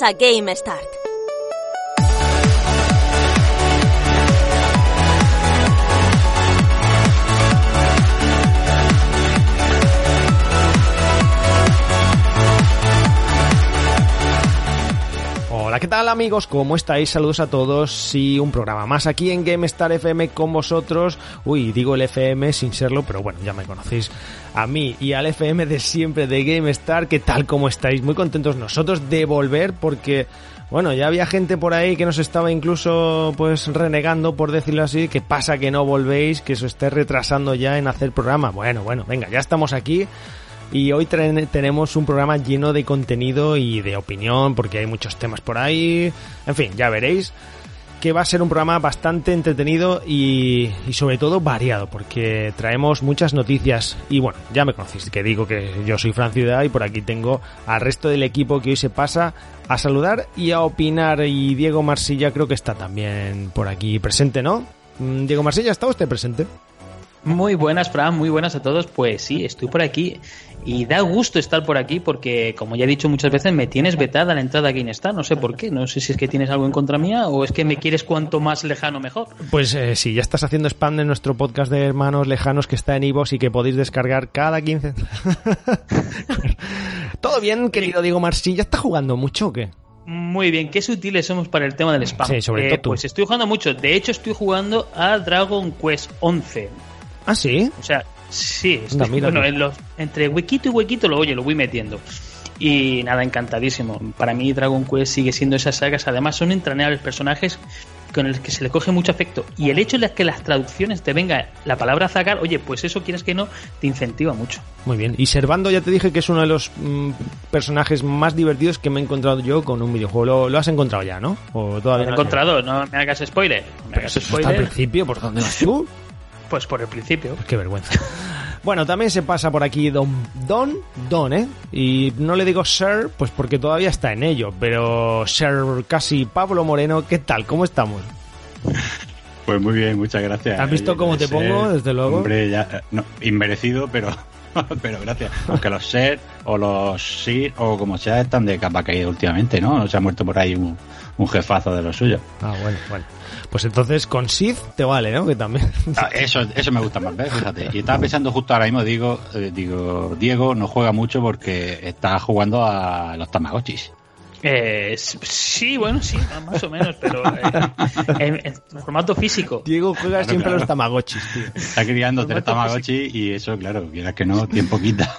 A Game Start. Hola, ¿qué tal amigos? ¿Cómo estáis? Saludos a todos. Sí, un programa más aquí en GameStar FM con vosotros. Uy, digo el FM sin serlo, pero bueno, ya me conocéis a mí y al FM de siempre de GameStar. ¿Qué tal? ¿Cómo estáis? Muy contentos nosotros de volver porque, bueno, ya había gente por ahí que nos estaba incluso pues renegando, por decirlo así. ¿Qué pasa que no volvéis? Que os esté retrasando ya en hacer programa. Bueno, bueno, venga, ya estamos aquí. Y hoy tenemos un programa lleno de contenido y de opinión, porque hay muchos temas por ahí. En fin, ya veréis que va a ser un programa bastante entretenido y, y, sobre todo variado, porque traemos muchas noticias. Y bueno, ya me conocéis, que digo que yo soy Fran Ciudad y por aquí tengo al resto del equipo que hoy se pasa a saludar y a opinar. Y Diego Marsilla creo que está también por aquí presente, ¿no? Diego Marsilla, ¿está usted presente? Muy buenas, Fran, muy buenas a todos. Pues sí, estoy por aquí y da gusto estar por aquí porque, como ya he dicho muchas veces, me tienes vetada la entrada a está. No sé por qué, no sé si es que tienes algo en contra mía o es que me quieres cuanto más lejano mejor. Pues eh, sí, ya estás haciendo spam de nuestro podcast de hermanos lejanos que está en Ivos y que podéis descargar cada 15. Todo bien, querido Diego Marcín, ¿ya está jugando mucho o qué? Muy bien, qué sutiles somos para el tema del spam. Sí, sobre todo tú. Pues estoy jugando mucho. De hecho, estoy jugando a Dragon Quest 11. ¿Ah, sí? O sea, sí. Estoy, mira, bueno, en los, entre huequito y huequito lo oye, lo voy metiendo. Y nada, encantadísimo. Para mí Dragon Quest sigue siendo esas sagas. Además son entrañables personajes con los que se le coge mucho afecto. Y el hecho de que las traducciones te venga la palabra zagar, oye, pues eso quieres que no, te incentiva mucho. Muy bien. Y Servando ya te dije que es uno de los mmm, personajes más divertidos que me he encontrado yo con un videojuego. Lo, lo has encontrado ya, ¿no? ¿O todavía lo he encontrado, no me hagas spoiler. No me hagas spoiler. al principio, ¿por dónde vas tú? Pues por el principio. Qué vergüenza. Bueno, también se pasa por aquí Don Don, Don, ¿eh? Y no le digo Sir, pues porque todavía está en ello, pero Sir casi Pablo Moreno, ¿qué tal? ¿Cómo estamos? Pues muy bien, muchas gracias. ¿Has visto cómo te pongo, desde luego? Hombre, ya, no, inmerecido, pero, pero gracias. Aunque los Ser o los Sir o como sea están de capa caída últimamente, ¿no? Se ha muerto por ahí un, un jefazo de lo suyo. Ah, bueno, bueno. Pues entonces con Sith te vale, ¿no? Que también. Ah, eso, eso me gusta más, ¿ves? Fíjate. Y estaba pensando justo ahora mismo, digo, eh, digo, Diego no juega mucho porque está jugando a los Tamagotchis. Eh, sí, bueno, sí, más o menos, pero eh, en, en, formato físico. Diego juega claro, siempre claro. a los Tamagotchis, tío. Está criando tres Tamagotchis y eso, claro, quieras que no, tiempo quita.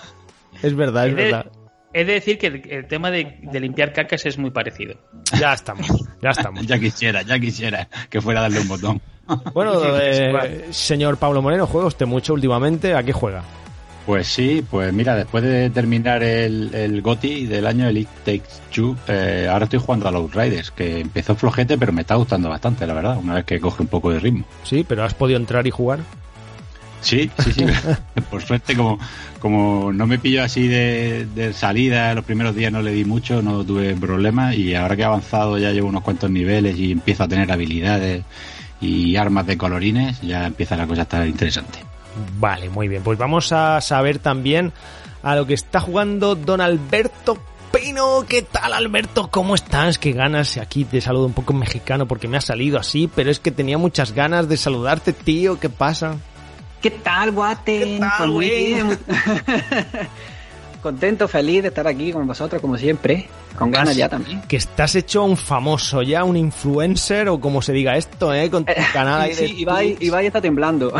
Es verdad, es verdad. He de decir que el, el tema de, de, limpiar cacas es muy parecido. Ya estamos, ya estamos. ya quisiera, ya quisiera que fuera a darle un botón. Bueno, eh, señor Pablo Moreno, ¿juega usted mucho últimamente? ¿A qué juega? Pues sí, pues mira, después de terminar el, el GOTI del año, el It Takes Two, eh, ahora estoy jugando a los Riders, que empezó flojete, pero me está gustando bastante, la verdad, una vez que coge un poco de ritmo. Sí, pero ¿has podido entrar y jugar? Sí, sí, sí. Por suerte, como, como no me pillo así de, salida, los primeros días no le di mucho, no tuve problemas y ahora que he avanzado ya llevo unos cuantos niveles y empiezo a tener habilidades y armas de colorines, ya empieza la cosa a estar interesante. Vale, muy bien. Pues vamos a saber también a lo que está jugando don Alberto Pino. ¿Qué tal, Alberto? ¿Cómo estás? Qué ganas. Aquí te saludo un poco mexicano porque me ha salido así, pero es que tenía muchas ganas de saludarte, tío. ¿Qué pasa? ¿Qué tal, Guaten? Pues muy bien. Contento, feliz de estar aquí con vosotros, como siempre. Con ganas ya también. Que estás hecho un famoso ya, un influencer o como se diga esto, ¿eh? Con tu canal ahí sí, Ibai, Ibai, está temblando.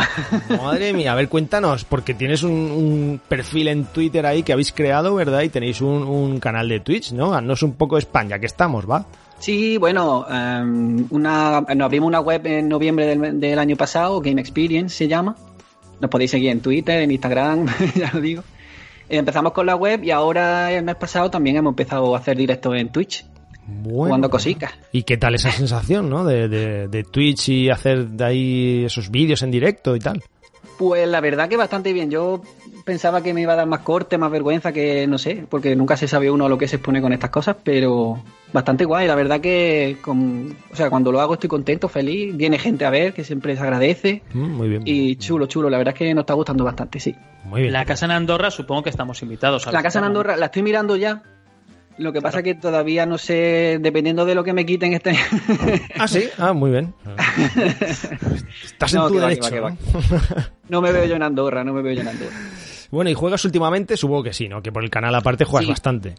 Madre mía, a ver, cuéntanos, porque tienes un, perfil en Twitter ahí que habéis creado, ¿verdad? Y tenéis un, canal de Twitch, ¿no? No es un poco España, que estamos, ¿va? Sí, bueno, um, una, nos abrimos una web en noviembre del, del año pasado, Game Experience se llama nos podéis seguir en Twitter, en Instagram, ya lo digo. Empezamos con la web y ahora el mes pasado también hemos empezado a hacer directos en Twitch. Bueno, jugando cositas. ¿Y qué tal esa sensación, no? De, de Twitch y hacer de ahí esos vídeos en directo y tal. Pues la verdad que bastante bien. Yo pensaba que me iba a dar más corte, más vergüenza, que no sé, porque nunca se sabe uno lo que se expone con estas cosas, pero bastante guay. La verdad que, con, o sea, cuando lo hago estoy contento, feliz. Viene gente a ver, que siempre se agradece. Mm, muy bien. Y chulo, chulo. La verdad es que nos está gustando bastante, sí. Muy bien. La casa en Andorra, supongo que estamos invitados. A la casa en Andorra, la estoy mirando ya. Lo que pasa es que todavía no sé, dependiendo de lo que me quiten este. ah, sí, ah, muy bien. Estás en tu derecho. ¿no? me veo yo en Andorra, no me veo yo en Andorra. Bueno, ¿y juegas últimamente? Supongo que sí, ¿no? Que por el canal aparte juegas bastante.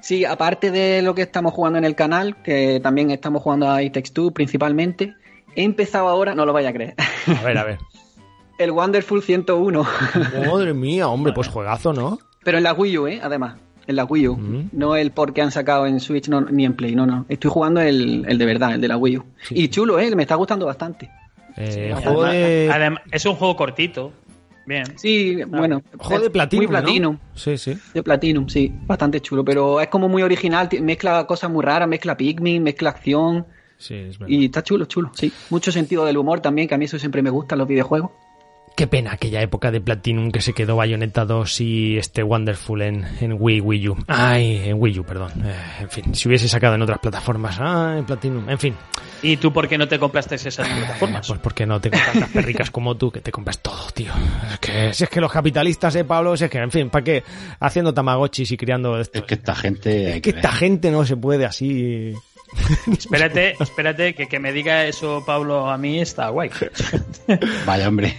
Sí, aparte de lo que estamos jugando en el canal, que también estamos jugando a It 2 principalmente, he empezado ahora, no lo vaya a creer. A ver, a ver. el Wonderful 101. Madre mía, hombre, pues juegazo, ¿no? Pero en la Wii U, ¿eh? Además en la Wii U. Mm. No el por que han sacado en Switch ni en Play, no, no. Estoy jugando el, de verdad, el de la Wii U. Y chulo, ¿eh? Me está gustando bastante. Eh, es un juego cortito. Bien. Sí, bueno. Juego de Platinum. Muy Platinum. Sí, sí. De Platinum, sí. Bastante chulo. Pero es como muy original. Mezcla cosas muy raras. Mezcla Pikmin, mezcla acción. Sí, es verdad. Y está chulo, chulo. Sí. Mucho sentido del humor también, que a mí eso siempre me gusta en los videojuegos. Qué pena aquella época de Platinum que se quedó Bayonetta 2 y este Wonderful en, en Wii, Wii U. Ay, en Wii U, perdón. Eh, en fin, si hubiese sacado en otras plataformas. Ah, en Platinum. En fin. ¿Y tú por qué no te compraste esas plataformas? Pues porque no tengo tantas perricas como tú que te compras todo, tío. Es que, si es que los capitalistas, eh, Pablo, si es que, en fin, ¿para qué? Haciendo tamagotchis y criando esto. Es que esta gente... Es que esta gente no se puede así espérate, espérate, que, que me diga eso Pablo a mí está guay. Vaya hombre.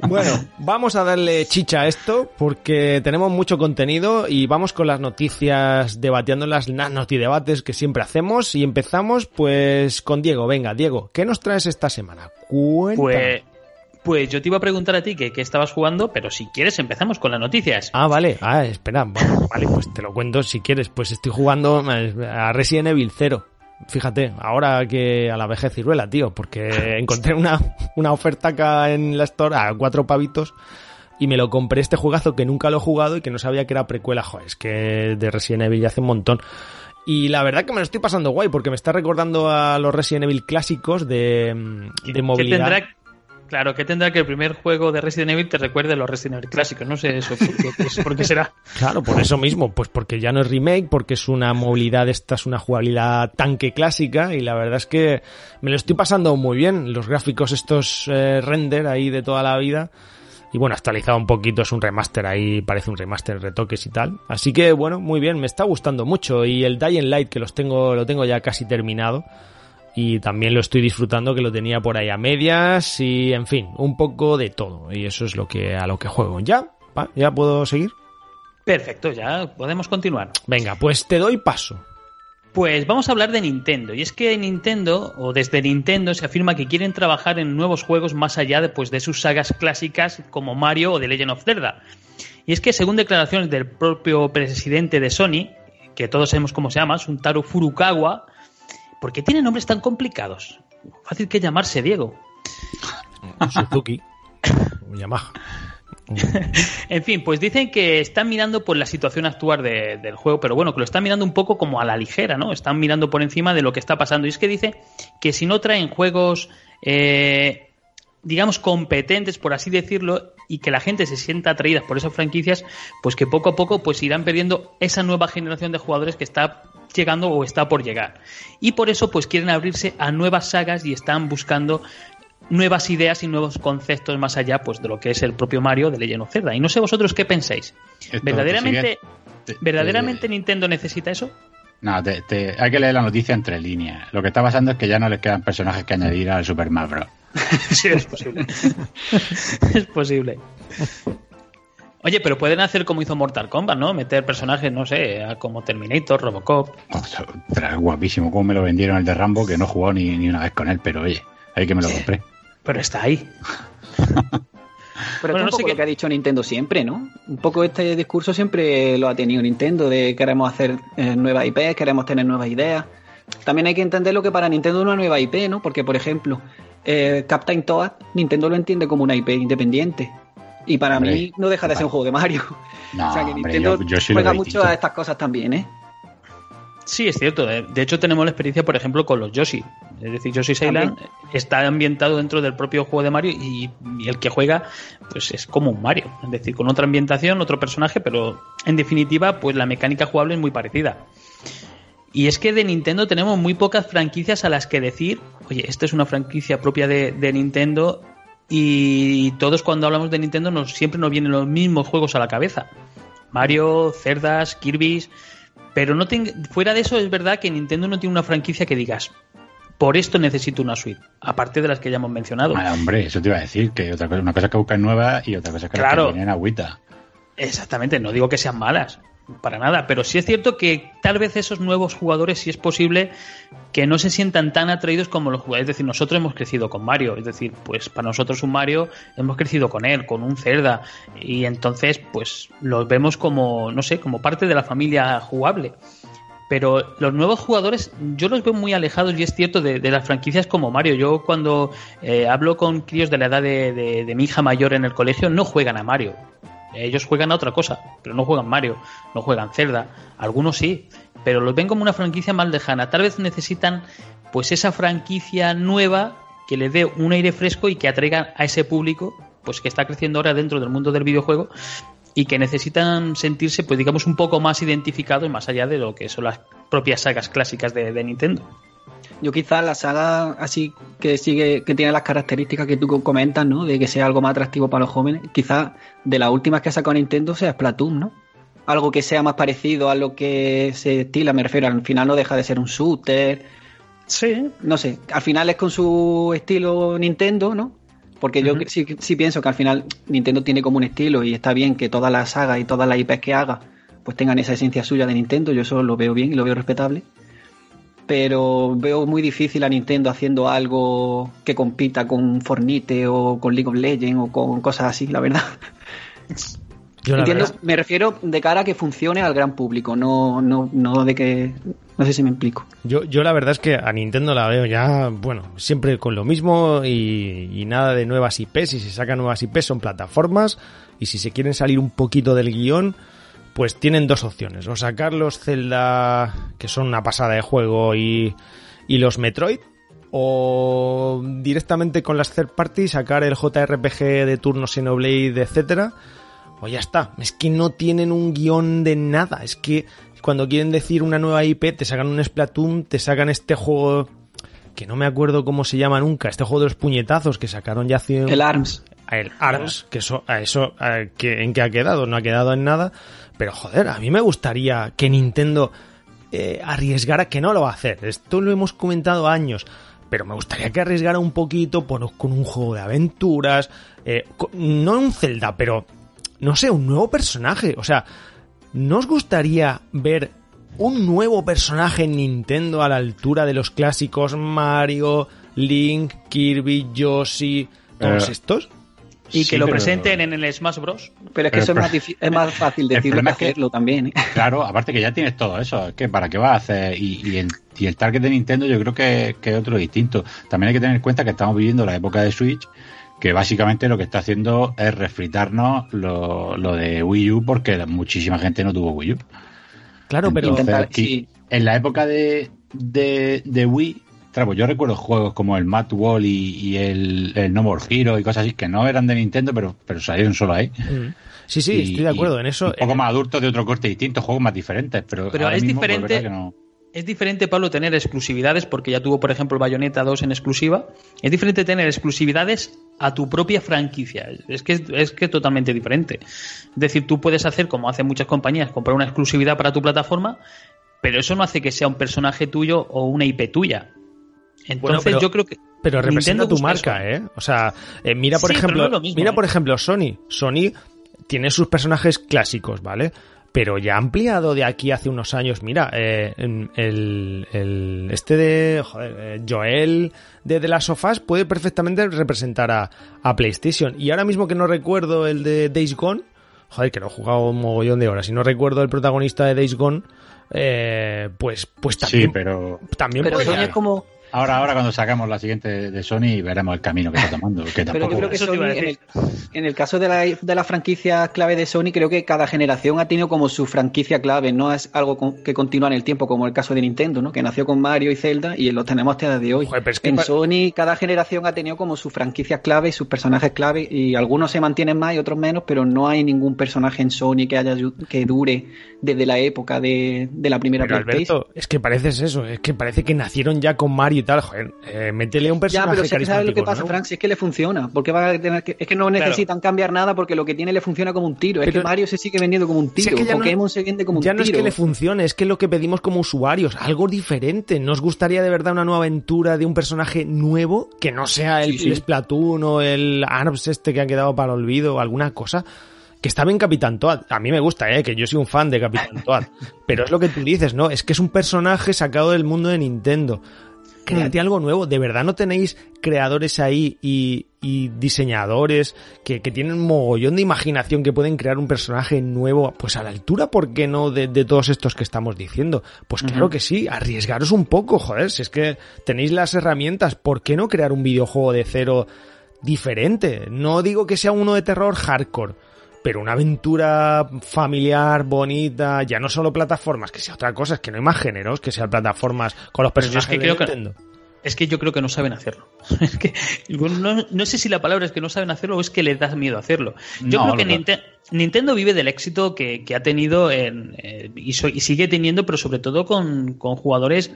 Bueno, vamos a darle chicha a esto porque tenemos mucho contenido y vamos con las noticias debatiendo las notidebates que siempre hacemos y empezamos pues con Diego. Venga, Diego, ¿qué nos traes esta semana? Pues, pues yo te iba a preguntar a ti que, qué estabas jugando, pero si quieres empezamos con las noticias. Ah, vale. Ah, espera. vale, pues te lo cuento si quieres. Pues estoy jugando a Resident Evil 0 fíjate, ahora que a la vejez ciruela, tío, porque encontré una, una oferta acá en la Store a cuatro pavitos y me lo compré este juegazo que nunca lo he jugado y que no sabía que era precuela, joder, es que de Resident Evil ya hace un montón. Y la verdad que me lo estoy pasando guay porque me está recordando a los Resident Evil clásicos de, de movilidad. Claro, que tendrá que el primer juego de Resident Evil te recuerde los Resident Evil clásicos? No sé eso, ¿por qué, será? Claro, por eso mismo, pues porque ya no es remake, porque es una movilidad, esta es una jugabilidad tanque clásica y la verdad es que me lo estoy pasando muy bien. Los gráficos estos eh, render ahí de toda la vida y bueno, actualizado un poquito, es un remaster ahí, parece un remaster, retoques y tal. Así que bueno, muy bien, me está gustando mucho y el Dying Light que los tengo, lo tengo ya casi terminado y también lo estoy disfrutando que lo tenía por ahí a medias y en fin, un poco de todo y eso es lo que a lo que juego. ¿Ya? ¿Ya puedo seguir? Perfecto, ya podemos continuar. Venga, pues te doy paso. Pues vamos a hablar de Nintendo. Y es que Nintendo, o desde Nintendo, se afirma que quieren trabajar en nuevos juegos más allá de, pues, de sus sagas clásicas como Mario o The Legend of Zelda. Y es que según declaraciones del propio presidente de Sony, que todos sabemos cómo se llama, Suntaro Furukawa, ¿Por qué tiene nombres tan complicados? Fácil que llamarse Diego. Suzuki. Yamaha. en fin, pues dicen que están mirando por la situación actual del juego, pero bueno, que lo están mirando un poco como a la ligera, ¿no? Están mirando por encima de lo que está pasando. Y es que dice que si no traen juegos eh, digamos, competentes, por así decirlo, y que la gente se sienta atraída por esas franquicias, pues que poco a poco pues irán perdiendo esa nueva generación de jugadores que está llegando o está por llegar. Y por eso pues quieren abrirse a nuevas sagas y están buscando nuevas ideas y nuevos conceptos más allá pues de lo que es el propio Mario de Legend of Zelda. Y no sé vosotros qué pensáis. ¿Verdaderamente, ¿verdaderamente Nintendo necesita eso? No, hay que leer la noticia entre líneas. Lo que está pasando es que ya no les quedan personajes que añadir al Super Mario Bros. sí, es posible. es posible. Oye, pero pueden hacer como hizo Mortal Kombat, ¿no? Meter personajes, no sé, como Terminator, Robocop. guapísimo, como me lo vendieron el de Rambo, que no jugó ni, ni una vez con él, pero oye, ahí que me lo compré. Pero está ahí. Pero bueno, es un poco lo que ha dicho Nintendo siempre, ¿no? Un poco este discurso siempre lo ha tenido Nintendo, de queremos hacer eh, nuevas IP, queremos tener nuevas ideas. También hay que entender lo que para Nintendo es una nueva IP, ¿no? Porque, por ejemplo, eh, Captain Toad, Nintendo lo entiende como una IP independiente. Y para mí no deja de ser un juego de Mario. o sea que Nintendo juega mucho a estas cosas también, ¿eh? Sí, es cierto. De hecho, tenemos la experiencia, por ejemplo, con los Yoshi. Es decir, Yoshi's Island está ambientado dentro del propio juego de Mario y, el que juega, pues es como un Mario. Es decir, con otra ambientación, otro personaje, pero en definitiva, pues la mecánica jugable es muy parecida. Y es que de Nintendo tenemos muy pocas franquicias a las que decir, oye, esta es una franquicia propia de, Nintendo y todos cuando hablamos de Nintendo nos, siempre nos vienen los mismos juegos a la cabeza. Mario, Cerdas, Kirby's, pero no fuera de eso es verdad que Nintendo no tiene una franquicia que digas, por esto necesito una suite, aparte de las que ya hemos mencionado. Ah, hombre, eso te iba a decir, que otra cosa, una cosa que buscan nueva y otra cosa que, claro, que agüita. Exactamente, no digo que sean malas, para nada, pero sí es cierto que tal vez esos nuevos jugadores sí es posible que no se sientan tan atraídos como los jugadores. Es decir, nosotros hemos crecido con Mario, es decir, pues para nosotros un Mario hemos crecido con él, con un Zelda, y entonces pues los vemos como, no sé, como parte de la familia jugable. Pero los nuevos jugadores yo los veo muy alejados y es cierto de, las franquicias como Mario. Yo cuando eh, hablo con críos de la edad de mi hija mayor en el colegio no juegan a Mario ellos juegan a otra cosa, pero no juegan Mario, no juegan Zelda, algunos sí, pero los ven como una franquicia más lejana. Tal vez necesitan pues esa franquicia nueva que le dé un aire fresco y que atraiga a ese público pues que está creciendo ahora dentro del mundo del videojuego y que necesitan sentirse pues digamos un poco más identificados más allá de lo que son las propias sagas clásicas de Nintendo. Yo quizás la saga así que sigue, que tiene las características que tú comentas, ¿no? De que sea algo más atractivo para los jóvenes, quizás de las últimas que ha sacado Nintendo sea Splatoon, ¿no? Algo que sea más parecido a lo que se estila, me refiero, al final no deja de ser un shooter. Sí. No sé, al final es con su estilo Nintendo, ¿no? Porque yo sí, sí, pienso que al final Nintendo tiene como un estilo y está bien que todas las sagas y todas las IPs que haga pues tengan esa esencia suya de Nintendo, yo eso lo veo bien y lo veo respetable pero veo muy difícil a Nintendo haciendo algo que compita con Fornite o con League of Legends o con cosas así, la verdad. Entiendo, me refiero de cara a que funcione al gran público, no, no, no de que. No sé si me explico. Yo, yo la verdad es que a Nintendo la veo ya, bueno, siempre con lo mismo y, y nada de nuevas IPs. Si se sacan nuevas IPs son plataformas y si se quieren salir un poquito del guion, pues tienen dos opciones. O sacar los Zelda, que son una pasada de juego, y, y los Metroid, o directamente con las third parties sacar el JRPG de turno Xenoblade, etcétera. O ya está. Es que no tienen un guion de nada. Es que cuando quieren decir una nueva IP, te sacan un Splatoon, te sacan este juego que no me acuerdo cómo se llama nunca, este juego de los puñetazos que sacaron ya hace... El ARMS. El ARMS, que eso, a eso, que, ¿en qué ha quedado? No ha quedado en nada. Pero joder, a mí me gustaría que Nintendo eh, arriesgara, que no lo va a hacer. Esto lo hemos comentado años. Pero me gustaría que arriesgara un poquito con un juego de aventuras. Eh, no un Zelda, pero no sé, un nuevo personaje. O sea, ¿no os gustaría ver un nuevo personaje en Nintendo a la altura de los clásicos Mario, Link, Kirby, Yoshi, todos estos? Y que lo presenten en el Smash Bros. Pero es que eso es, más es, más fácil decirlo que hacerlo también. ¿eh? Claro, aparte que ya tienes todo eso. que ¿Para qué vas a hacer? Y, el, target de Nintendo yo creo que, es otro distinto. También hay que tener en cuenta que estamos viviendo la época de Switch, que básicamente lo que está haciendo es refritarnos lo, de Wii U porque muchísima gente no tuvo Wii U. Claro, pero en la época de, de, de Wii pues yo recuerdo juegos como el Mad Wall y, el, No More Hero y cosas así que no eran de Nintendo, pero, pero salieron solo ahí. Mm. Sí, sí, estoy de acuerdo en eso. Un poco más adultos de otro corte distinto, juegos más diferentes, pero, pero es pues, diferente. Es diferente, Pablo, tener exclusividades, porque ya tuvo, por ejemplo, Bayonetta 2 en exclusiva. Es diferente tener exclusividades a tu propia franquicia. Es que es que totalmente diferente. Es decir, tú puedes hacer, como hacen muchas compañías, comprar una exclusividad para tu plataforma, pero eso no hace que sea un personaje tuyo o una IP tuya. Entonces yo creo que pero representa tu marca, ¿eh? O sea, eh, mira por ejemplo, mira ¿eh? por ejemplo Sony. Sony tiene sus personajes clásicos, ¿vale? Pero ya ha ampliado de aquí hace unos años. Mira, eh, el, el, este de joder, Joel de The Last of Us puede perfectamente representar a, a, PlayStation. Y ahora mismo que no recuerdo el de Days Gone, joder, que lo he jugado un mogollón de horas y no recuerdo el protagonista de Days Gone, eh, pues, pues también. Sí, pero. También pero Sony es como. Ahora, ahora cuando sacamos la siguiente de Sony veremos el camino que está tomando. Pero yo creo que Sony, en, el, caso de la, de la franquicia clave de Sony, creo que cada generación ha tenido como su franquicia clave, no es algo que continúa en el tiempo, como el caso de Nintendo, ¿no? que nació con Mario y Zelda y lo tenemos hasta el día de hoy. en Sony, cada generación ha tenido como su franquicia clave y sus personajes clave, y algunos se mantienen más y otros menos, pero no hay ningún personaje en Sony que haya que dure desde la época de, la primera pero Alberto, es que parece eso, es que parece que nacieron ya con Mario y tal, joder, eh, métele un personaje Ya, pero si sabes lo que pasa, Frank, si es que le funciona, porque va a tener que, es que no necesitan cambiar nada porque lo que tiene le funciona como un tiro, es que Mario se sigue vendiendo como un tiro, Pokémon se vende como un tiro. Ya no es que le funcione, es que es lo que pedimos como usuarios, algo diferente, ¿nos gustaría de verdad una nueva aventura de un personaje nuevo que no sea el, Splatoon o el ARMS este que ha quedado para el olvido o alguna cosa? que está bien Capitán Toad. A mí me gusta, ¿eh? que yo soy un fan de Capitán Toad. Pero es lo que tú dices, ¿no? Es que es un personaje sacado del mundo de Nintendo. Créate algo nuevo. ¿De verdad no tenéis creadores ahí y, diseñadores que, tienen un mogollón de imaginación que pueden crear un personaje nuevo? Pues a la altura, ¿por qué no? De, todos estos que estamos diciendo. Pues claro que sí. Arriesgaros un poco, joder. Si es que tenéis las herramientas, ¿por qué no crear un videojuego de cero diferente? No digo que sea uno de terror hardcore pero una aventura familiar, bonita, ya no solo plataformas, que sea otra cosa, es que no hay más géneros que sean plataformas con los personajes que de Nintendo. Es que yo creo que no saben hacerlo. Es que no, sé si la palabra es que no saben hacerlo o es que les da miedo hacerlo. Yo creo que Nintendo vive del éxito que, ha tenido en, eh, y, sigue teniendo, pero sobre todo con, con jugadores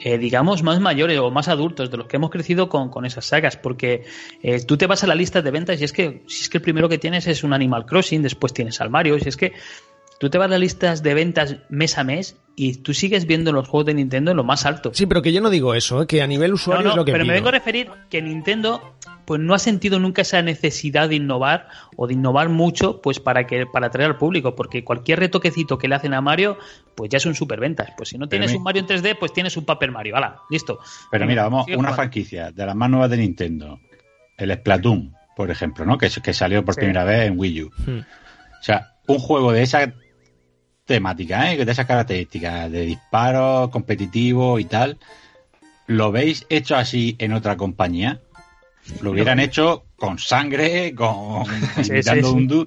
eh, digamos, más mayores o más adultos, de los que hemos crecido con, con esas sagas, porque eh, tú te vas a la lista de ventas y es que si es que el primero que tienes es un Animal Crossing, después tienes al Mario, y es que tú te vas a las listas de ventas mes a mes y tú sigues viendo los juegos de Nintendo en lo más alto. Sí, pero que yo no digo eso, ¿eh? que a nivel usuario es lo que Pero me vengo a referir que Nintendo pues no ha sentido nunca esa necesidad de innovar o de innovar mucho pues para que para atraer al público, porque cualquier retoquecito que le hacen a Mario, pues ya es un superventas. Pues si no tienes un Mario en 3D, pues tienes un Paper Mario, ¡hala! Listo. Pero mira, vamos, una franquicia de las más nuevas de Nintendo, el Splatoon, por ejemplo, ¿no? Que, que salió por primera vez en Wii U. Hmm. O sea, un juego de esa temática, ¿eh? de esas características de disparo, competitivo y tal, ¿lo veis hecho así en otra compañía? Lo hubieran hecho con sangre, con un du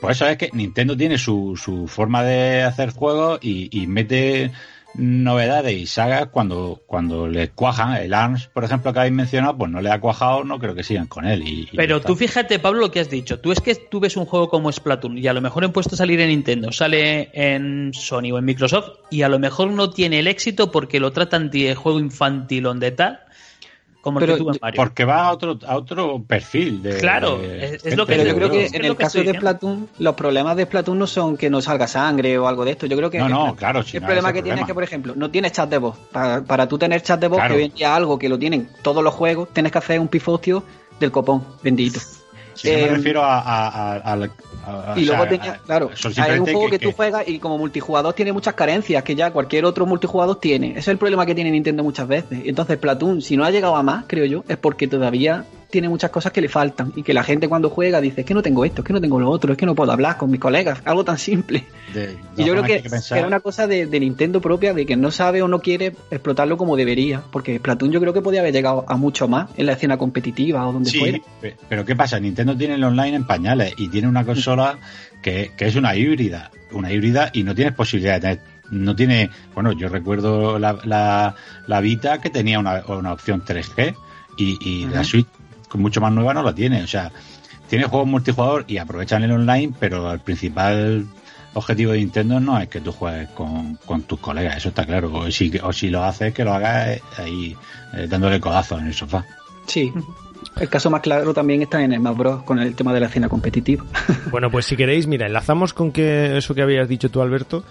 Pues eso es que Nintendo tiene su, su forma de hacer juegos y, y mete novedades y sagas cuando, cuando les cuajan. El ARMS, por ejemplo, que habéis mencionado, pues no le ha cuajado, no creo que sigan con él. Y, Pero tú fíjate, Pablo, lo que has dicho. Tú es que tú ves un juego como Splatoon y a lo mejor en puesto a salir en Nintendo, sale en Sony o en Microsoft y a lo mejor no tiene el éxito porque lo tratan de juego infantil o de tal porque va a otro, a otro perfil. De, claro, es, lo que Pero yo creo que en el caso de Splatoon, los problemas de Splatoon no son que no salga sangre o algo de esto. Yo creo que. No, no, claro. el problema que tiene es que, por ejemplo, no tienes chat de voz. Para, para tú tener chat de voz, que hoy en día algo que lo tienen todos los juegos, tienes que hacer un pifostio del copón, bendito. Sí, me em, refiero a, y luego tenía, claro, hay un juego que, tú juegas y como multijugador tiene muchas carencias que ya cualquier otro multijugador tiene. Ese es el problema que tiene Nintendo muchas veces. Entonces, Platoon, si no ha llegado a más, creo yo, es porque todavía tiene muchas cosas que le faltan y que la gente cuando juega dice, es que no tengo esto, es que no tengo lo otro, es que no puedo hablar con mis colegas, algo tan simple. y yo creo que, es una cosa de, Nintendo propia, de que no sabe o no quiere explotarlo como debería, porque Splatoon yo creo que podía haber llegado a mucho más en la escena competitiva o donde sí, Pero ¿qué pasa? Nintendo tiene el online en pañales y tiene una consola que, que es una híbrida, una híbrida y no tienes posibilidad de tener no tiene, bueno, yo recuerdo la, la, la Vita que tenía una, una opción 3G y, y la Switch mucho más nueva no la tiene, o sea, tiene juegos multijugador y aprovechan el online, pero el principal objetivo de Nintendo no es que tú juegues con, con tus colegas, eso está claro, o si, o si lo haces, que lo hagas ahí eh, dándole codazos en el sofá. Sí, el caso más claro también está en Smash Bros. con el tema de la escena competitiva. Bueno, pues si queréis, mira, enlazamos con que eso que habías dicho tú, Alberto,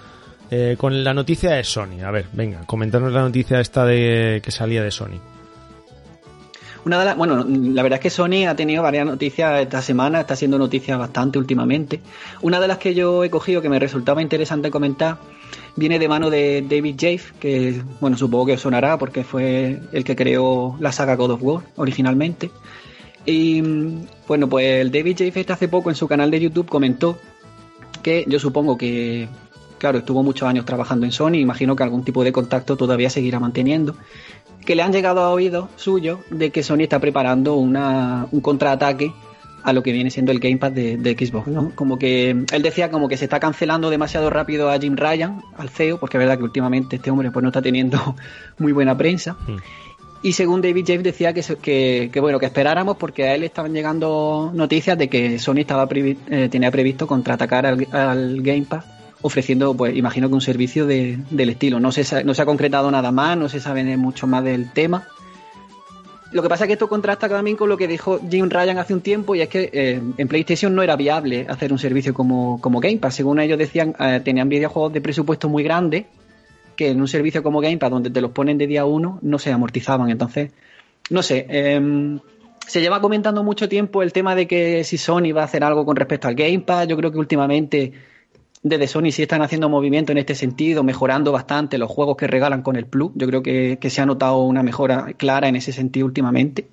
eh, con la noticia de Sony. A ver, venga, comentarnos la noticia esta de que salía de Sony. Una de las, bueno, la verdad es que Sony ha tenido varias noticias esta semana, está haciendo noticias bastante últimamente. Una de las que yo he cogido que me resultaba interesante comentar viene de mano de David Jaffe, que bueno, supongo que os sonará porque fue el que creó la saga God of War originalmente. Y bueno, pues el David Jaffe hace poco en su canal de YouTube comentó que yo supongo que, claro, estuvo muchos años trabajando en Sony, imagino que algún tipo de contacto todavía seguirá manteniendo, que le han llegado a oídos suyos de que Sony está preparando una, un contraataque a lo que viene siendo el Gamepad de, de Xbox, ¿no? Como que él decía como que se está cancelando demasiado rápido a Jim Ryan, al CEO, porque es verdad que últimamente este hombre pues no está teniendo muy buena prensa. Mm. Y según David James decía que, que, que, bueno que esperáramos porque a él estaban llegando noticias de que Sony estaba previ- eh, tenía previsto contraatacar al, al Game Pass ofreciendo pues imagino que un servicio de- del estilo. No se, no se ha concretado nada más, no se sabe mucho más del tema. Lo que pasa es que esto contrasta también con lo que dijo Jim Ryan hace un tiempo y es que eh, en PlayStation no era viable hacer un servicio como, como Game Pass. Según ellos decían, eh, tenían videojuegos de presupuesto muy grande que en un servicio como Game Pass, donde te los ponen de día uno, no se amortizaban. Entonces, no sé, em, se lleva comentando mucho tiempo el tema de que si Sony va a hacer algo con respecto al Game Pass. Yo creo que últimamente desde Sony sí están haciendo movimiento en este sentido, mejorando bastante los juegos que regalan con el Plus. Yo creo que, que se ha notado una mejora clara en ese sentido últimamente.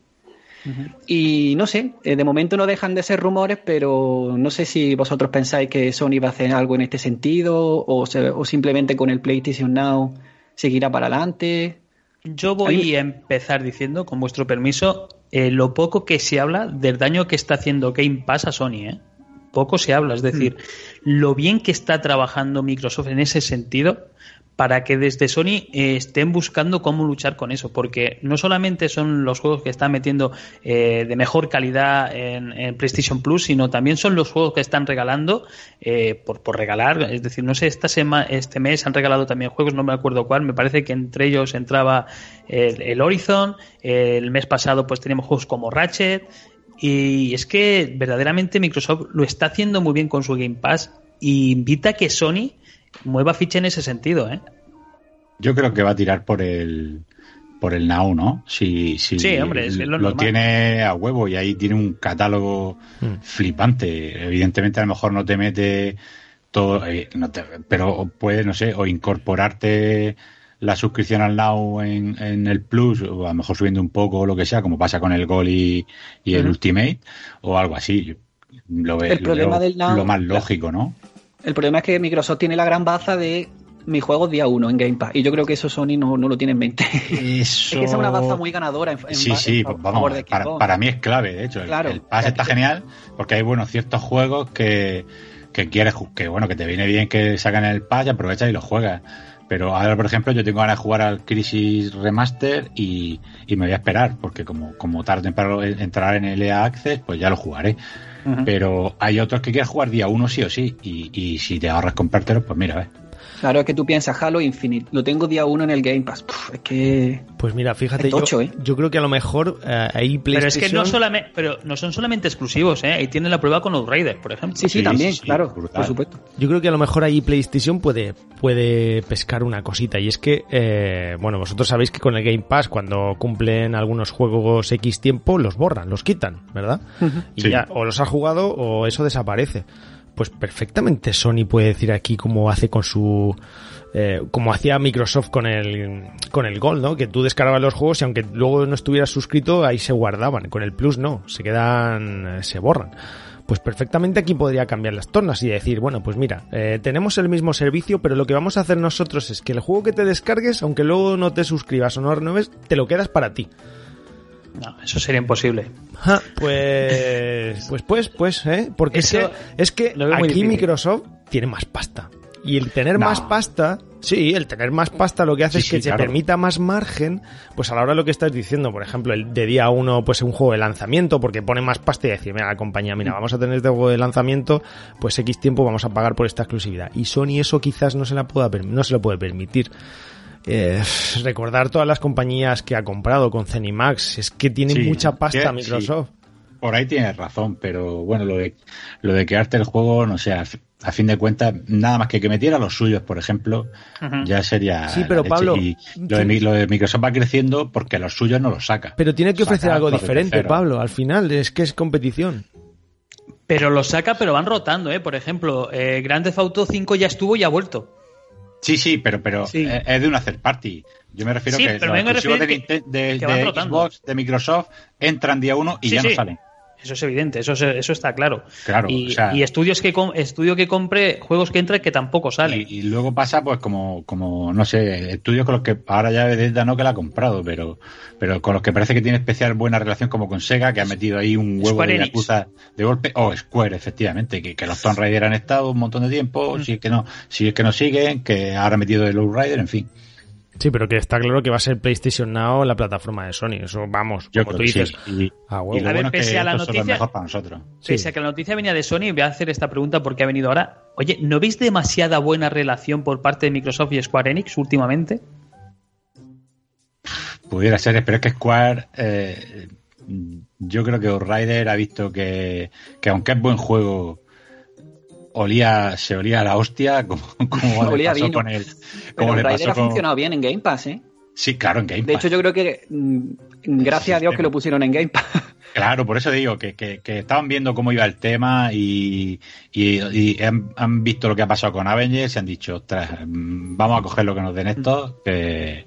Y no sé, eh, de momento no dejan de ser rumores, pero no sé si vosotros pensáis que Sony va a hacer algo en este sentido o, se- o simplemente con el PlayStation Now seguirá para adelante. Yo voy a empezar diciendo, con vuestro permiso, eh, lo poco que se habla del daño que está haciendo Game Pass a Sony. ¿eh? Poco se habla, es decir, lo bien que está trabajando Microsoft en ese sentido para que desde Sony eh, estén buscando cómo luchar con eso, porque no solamente son los juegos que están metiendo eh, de mejor calidad en, en PlayStation Plus, sino también son los juegos que están regalando eh, por, por regalar. Es decir, no sé, esta sema, este mes han regalado también juegos, no me acuerdo cuál, me parece que entre ellos entraba el, el Horizon, el mes pasado pues teníamos juegos como Ratchet, y es que verdaderamente Microsoft lo está haciendo muy bien con su Game Pass y invita a que Sony mueva ficha en ese sentido, ¿eh? Yo creo que va a tirar por el por el Now, ¿no? Si, si Sí, hombre, es lo lo tiene a huevo y ahí tiene un catálogo Mm. flipante. Evidentemente a lo mejor no te mete todo, eh, no te- pero puede, no sé, o incorporarte la suscripción al Now en, en el Plus, o a lo mejor subiendo un poco o lo que sea, como pasa con el Gol y, y el. Ultimate, o algo así. Lo, ve- El lo problema veo del Now- lo más lógico, ¿no? El problema es que Microsoft tiene la gran baza de mis juegos día uno en Game Pass y yo creo que eso Sony no, no lo tiene en mente. Eso... Es que es una baza muy ganadora en, en Sí, sí, en pues vamos, de para, mí es clave, de hecho. El, Claro. el Pass está genial porque hay, bueno, ciertos juegos que, que quieres, que bueno, que te viene bien que sacan el Pass y aprovechas y los juegas. Pero ahora, por ejemplo, yo tengo ganas de jugar al Crisis Remaster y, y me voy a esperar, porque como, como tarde temprano entrar en el EA Access, pues ya lo jugaré. Pero hay otros que quieres jugar día uno sí o sí, y, y si te ahorras comprártelo, pues mira, a ver. Claro, es que tú piensas Halo Infinite, lo tengo día uno en el Game Pass. Puf, es que Pues mira, fíjate, Es tocho, yo, ¿eh? yo creo que a lo mejor eh, ahí Pero es PlayStation... que no solamente, pero no son solamente exclusivos, ¿eh? Ahí tienen la prueba con Outrider, por ejemplo. sí, sí, Sí, también, sí, claro, brutal. por supuesto. Yo creo que a lo mejor ahí PlayStation puede, puede pescar una cosita y es que, eh, bueno, vosotros sabéis que con el Game Pass cuando cumplen algunos juegos X tiempo los borran, los quitan, ¿verdad? Y Sí. ya o los has jugado o eso desaparece. Pues perfectamente Sony puede decir aquí como hace con su... eh, como hacía Microsoft con el, con el Gold, ¿no? Que tú descargabas los juegos y aunque luego no estuvieras suscrito, ahí se guardaban. Con el Plus no, se quedan, eh, se borran pues perfectamente aquí podría cambiar las tornas y decir, bueno, pues mira, eh, tenemos el mismo servicio, pero lo que vamos a hacer nosotros es que el juego que te descargues, aunque luego no te suscribas o no renueves, te lo quedas para ti. No, eso sería imposible. Ja, pues, pues, pues, pues, ¿eh? Porque Eso es que, es que aquí difícil. Microsoft tiene más pasta. Y el tener No. más pasta Sí, el tener más pasta lo que hace es que te permita más margen, pues a la hora de lo que estás diciendo, por ejemplo, el de día uno, pues un juego de lanzamiento, porque pone más pasta y decir, mira, la compañía, mira, vamos a tener este juego de lanzamiento, pues X tiempo vamos a pagar por esta exclusividad. Y Sony eso quizás no se la pueda, no se lo puede permitir. Eh, recordar todas las compañías que ha comprado con Zenimax, es que tiene mucha pasta Microsoft. Por ahí tienes razón, pero bueno, lo de, lo de crearte el juego, no sé, a fin de cuentas, nada más que que metiera los suyos, por ejemplo, ya sería. Sí, pero Pablo. lo, de, Microsoft va creciendo porque los suyos no los saca. Pero tiene que ofrecer algo diferente, Pablo. Al final, es que es competición. Pero los saca, pero van rotando, ¿eh? Por ejemplo, eh, Grand Theft Auto 5 ya estuvo y ha vuelto. Sí, sí, pero, pero es de una third party. Yo me refiero que los exclusivos de, de, Xbox, de Microsoft, entran día uno y ya no salen. Eso es evidente, eso, eso está claro. Claro, y, estudios que estudio que compre juegos que entren que tampoco salen. Y, luego pasa, pues, como, como no sé, estudios con los que ahora ya Bethesda no que la ha comprado, pero, pero con los que parece que tiene especial buena relación, como con Sega, que ha metido ahí un huevo de acusa de golpe. O Square, efectivamente, que, que los Tomb Raider han estado un montón de tiempo, mm. si es que no, si es que no siguen, que ahora ha metido el Low Rider, en fin. Sí, pero que está claro que va a ser PlayStation Now la plataforma de Sony. Eso vamos, Yo como tú dices. Y, a, ver, pese a la noticia, para nosotros. Pese a que la noticia venía de Sony, voy a hacer esta pregunta porque ha venido ahora. Oye, ¿no veis demasiada buena relación por parte de Microsoft y Square Enix últimamente? Pudiera ser, pero es que Square. Eh, yo creo que O'Rider ha visto que, que aunque es buen juego olía, se olía a la hostia, como, como olía pasó con el. Como le pasó ha funcionado bien en Game Pass, ¿eh? Sí, claro, en Game Pass. De hecho, yo creo que mm, gracias a Dios que lo pusieron en Game Pass. Claro, por eso digo que, que, estaban viendo cómo iba el tema y, y, han, visto lo que ha pasado con Avengers y han dicho, ostras, mm, vamos a coger lo que nos den estos, que,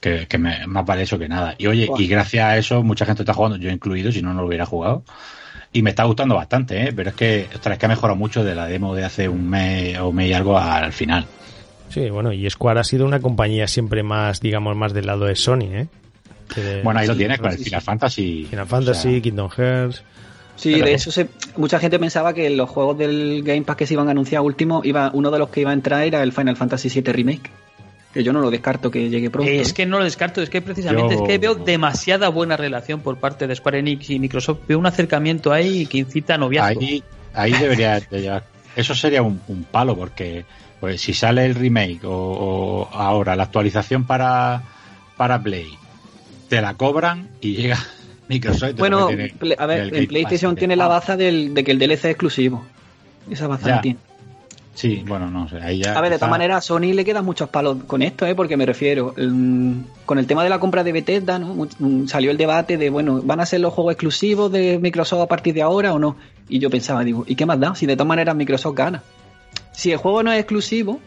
que, más vale eso que nada. Y oye, y gracias a eso mucha gente está jugando, yo incluido, si no, no lo hubiera jugado y me está gustando bastante, ¿eh? pero es que, ostras, es que ha mejorado mucho de la demo de hace un mes o mes y algo al final. Sí, bueno, y Square ha sido una compañía siempre más, digamos, más del lado de Sony, ¿eh? bueno, ahí lo tienes con el Final Fantasy. Final Fantasy, Kingdom Hearts. Sí, de hecho, mucha gente pensaba que los juegos del Game Pass que se iban a anunciar último, iba, uno de los que iba a entrar era el Final Fantasy VII Remake que yo no lo descarto que llegue pronto. Es que no lo descarto, es que precisamente es que veo demasiada buena relación por parte de Square Enix y Microsoft. Veo un acercamiento ahí que incita a noviazgo. Ahí, ahí debería Eso sería un, palo, porque pues si sale el remake o, ahora la actualización para, para Play, te la cobran y llega Microsoft. bueno, a ver, en PlayStation tiene la baza del, de que el DLC es exclusivo. Esa baza tiene. Sí, bueno, no sé, ahí ya. A ver, de todas maneras, a Sony le quedan muchos palos con esto, ¿eh? Porque me refiero, con el tema de la compra de Bethesda, ¿no? Salió el debate de, bueno, ¿van a ser los juegos exclusivos de Microsoft a partir de ahora o no? Y yo pensaba, digo, ¿y qué más da? Si de todas maneras Microsoft gana. Si el juego no es exclusivo,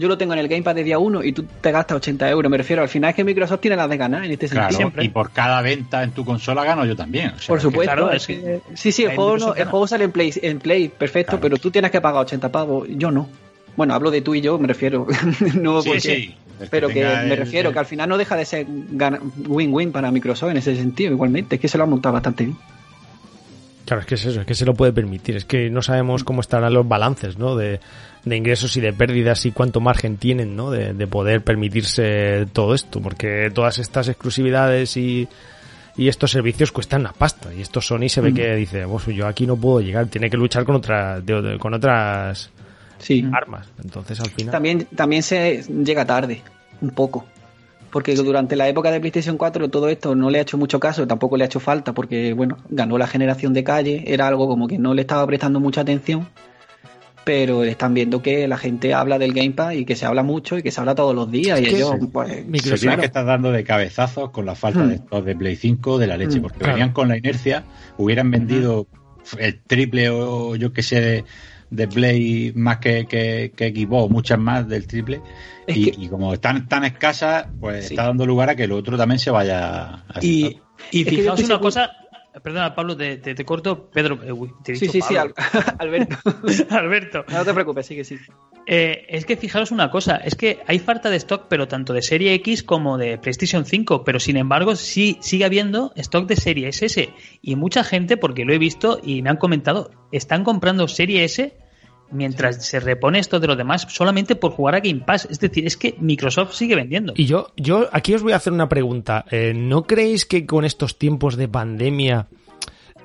yo lo tengo en el Game Pass de día 1 y tú te gastas 80 euros. Me refiero, al final es que Microsoft tiene las de ganar en este sentido. Y por cada venta en tu consola gano yo también. por supuesto. sí, sí, el juego, el juego sale en Play, en Play perfecto, pero tú tienes que pagar 80 pavos. Yo no. Bueno, hablo de tú y yo, me refiero. no sí, sí. Pero que, me refiero que al final no deja de ser win-win para Microsoft en ese sentido, igualmente. Es que se lo ha montado bastante bien. Claro, es que es eso, es que se lo puede permitir. Es que no sabemos cómo estarán los balances, ¿no? De, de ingresos y de pérdidas y cuánto margen tienen, ¿no? De, de, poder permitirse todo esto, porque todas estas exclusividades y, y estos servicios cuestan una pasta. Y esto Sony se ve mm. que dice, pues yo aquí no puedo llegar, tiene que luchar con, otra, con otras armas. Entonces al final... También, también se llega tarde, un poco. Porque durante la época de PlayStation 4 todo esto no le ha hecho mucho caso, tampoco le ha hecho falta, porque bueno, ganó la generación de calle, era algo como que no le estaba prestando mucha atención pero están viendo que la gente habla del Game Pass y que se habla mucho y que se habla todos los días. y ellos, pues. Se tiene que estar dando de cabezazos con la falta de hmm. de Play 5 de la leche, hmm, porque venían con la inercia, hubieran vendido el triple o yo que sé de, Play más que, que, que Xbox, muchas más del triple. Y, como están tan escasas, pues está dando lugar a que lo otro también se vaya a Y, y fijaos una cosa, Perdona, Pablo, te, te, corto. Pedro, eh, sí, sí, sí, Alberto. Alberto. No te preocupes, sigue, sí. Eh, es que fijaros una cosa, es que hay falta de stock, pero tanto de serie X como de PlayStation 5, pero sin embargo sí sigue habiendo stock de serie S. Y mucha gente, porque lo he visto y me han comentado, están comprando serie S mientras se repone esto de los demás solamente por jugar a Game Pass. Es decir, es que Microsoft sigue vendiendo. Y yo, yo aquí os voy a hacer una pregunta. Eh, ¿No creéis que con estos tiempos de pandemia,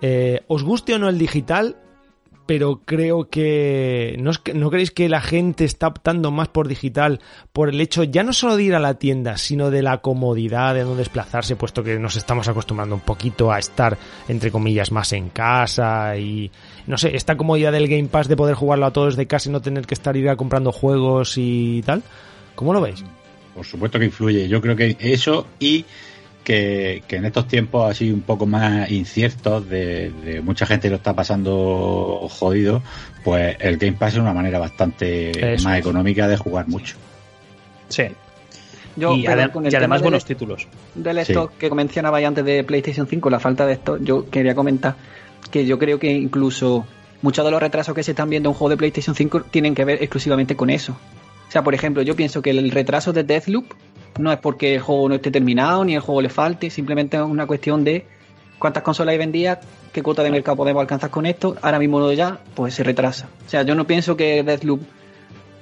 eh, os guste o no el digital, pero creo que ¿no, ¿no, creéis que la gente está optando más por digital por el hecho ya no solo de ir a la tienda, sino de la comodidad de no desplazarse, puesto que nos estamos acostumbrando un poquito a estar, entre comillas, más en casa y, no sé, esta comodidad del Game Pass de poder jugarlo a todos de casa y no tener que estar ir a comprando juegos y tal? ¿Cómo lo veis? Por supuesto que influye. Yo creo que eso y que, en estos tiempos así un poco más inciertos, de, mucha gente lo está pasando jodido, pues el Game Pass es una manera bastante más económica de jugar mucho. Sí. y, además buenos títulos. Del stock que mencionaba antes de PlayStation 5, la falta de esto, yo quería comentar que yo creo que incluso muchos de los retrasos que se están viendo en un juego de PlayStation 5 tienen que ver exclusivamente con eso. O sea, por ejemplo, yo pienso que el retraso de Deathloop no es porque el juego no esté terminado ni el juego le falte, simplemente es una cuestión de cuántas consolas hay vendidas, qué cuota de mercado podemos alcanzar con esto. Ahora mismo no ya, pues se retrasa. O sea, yo no pienso que Deathloop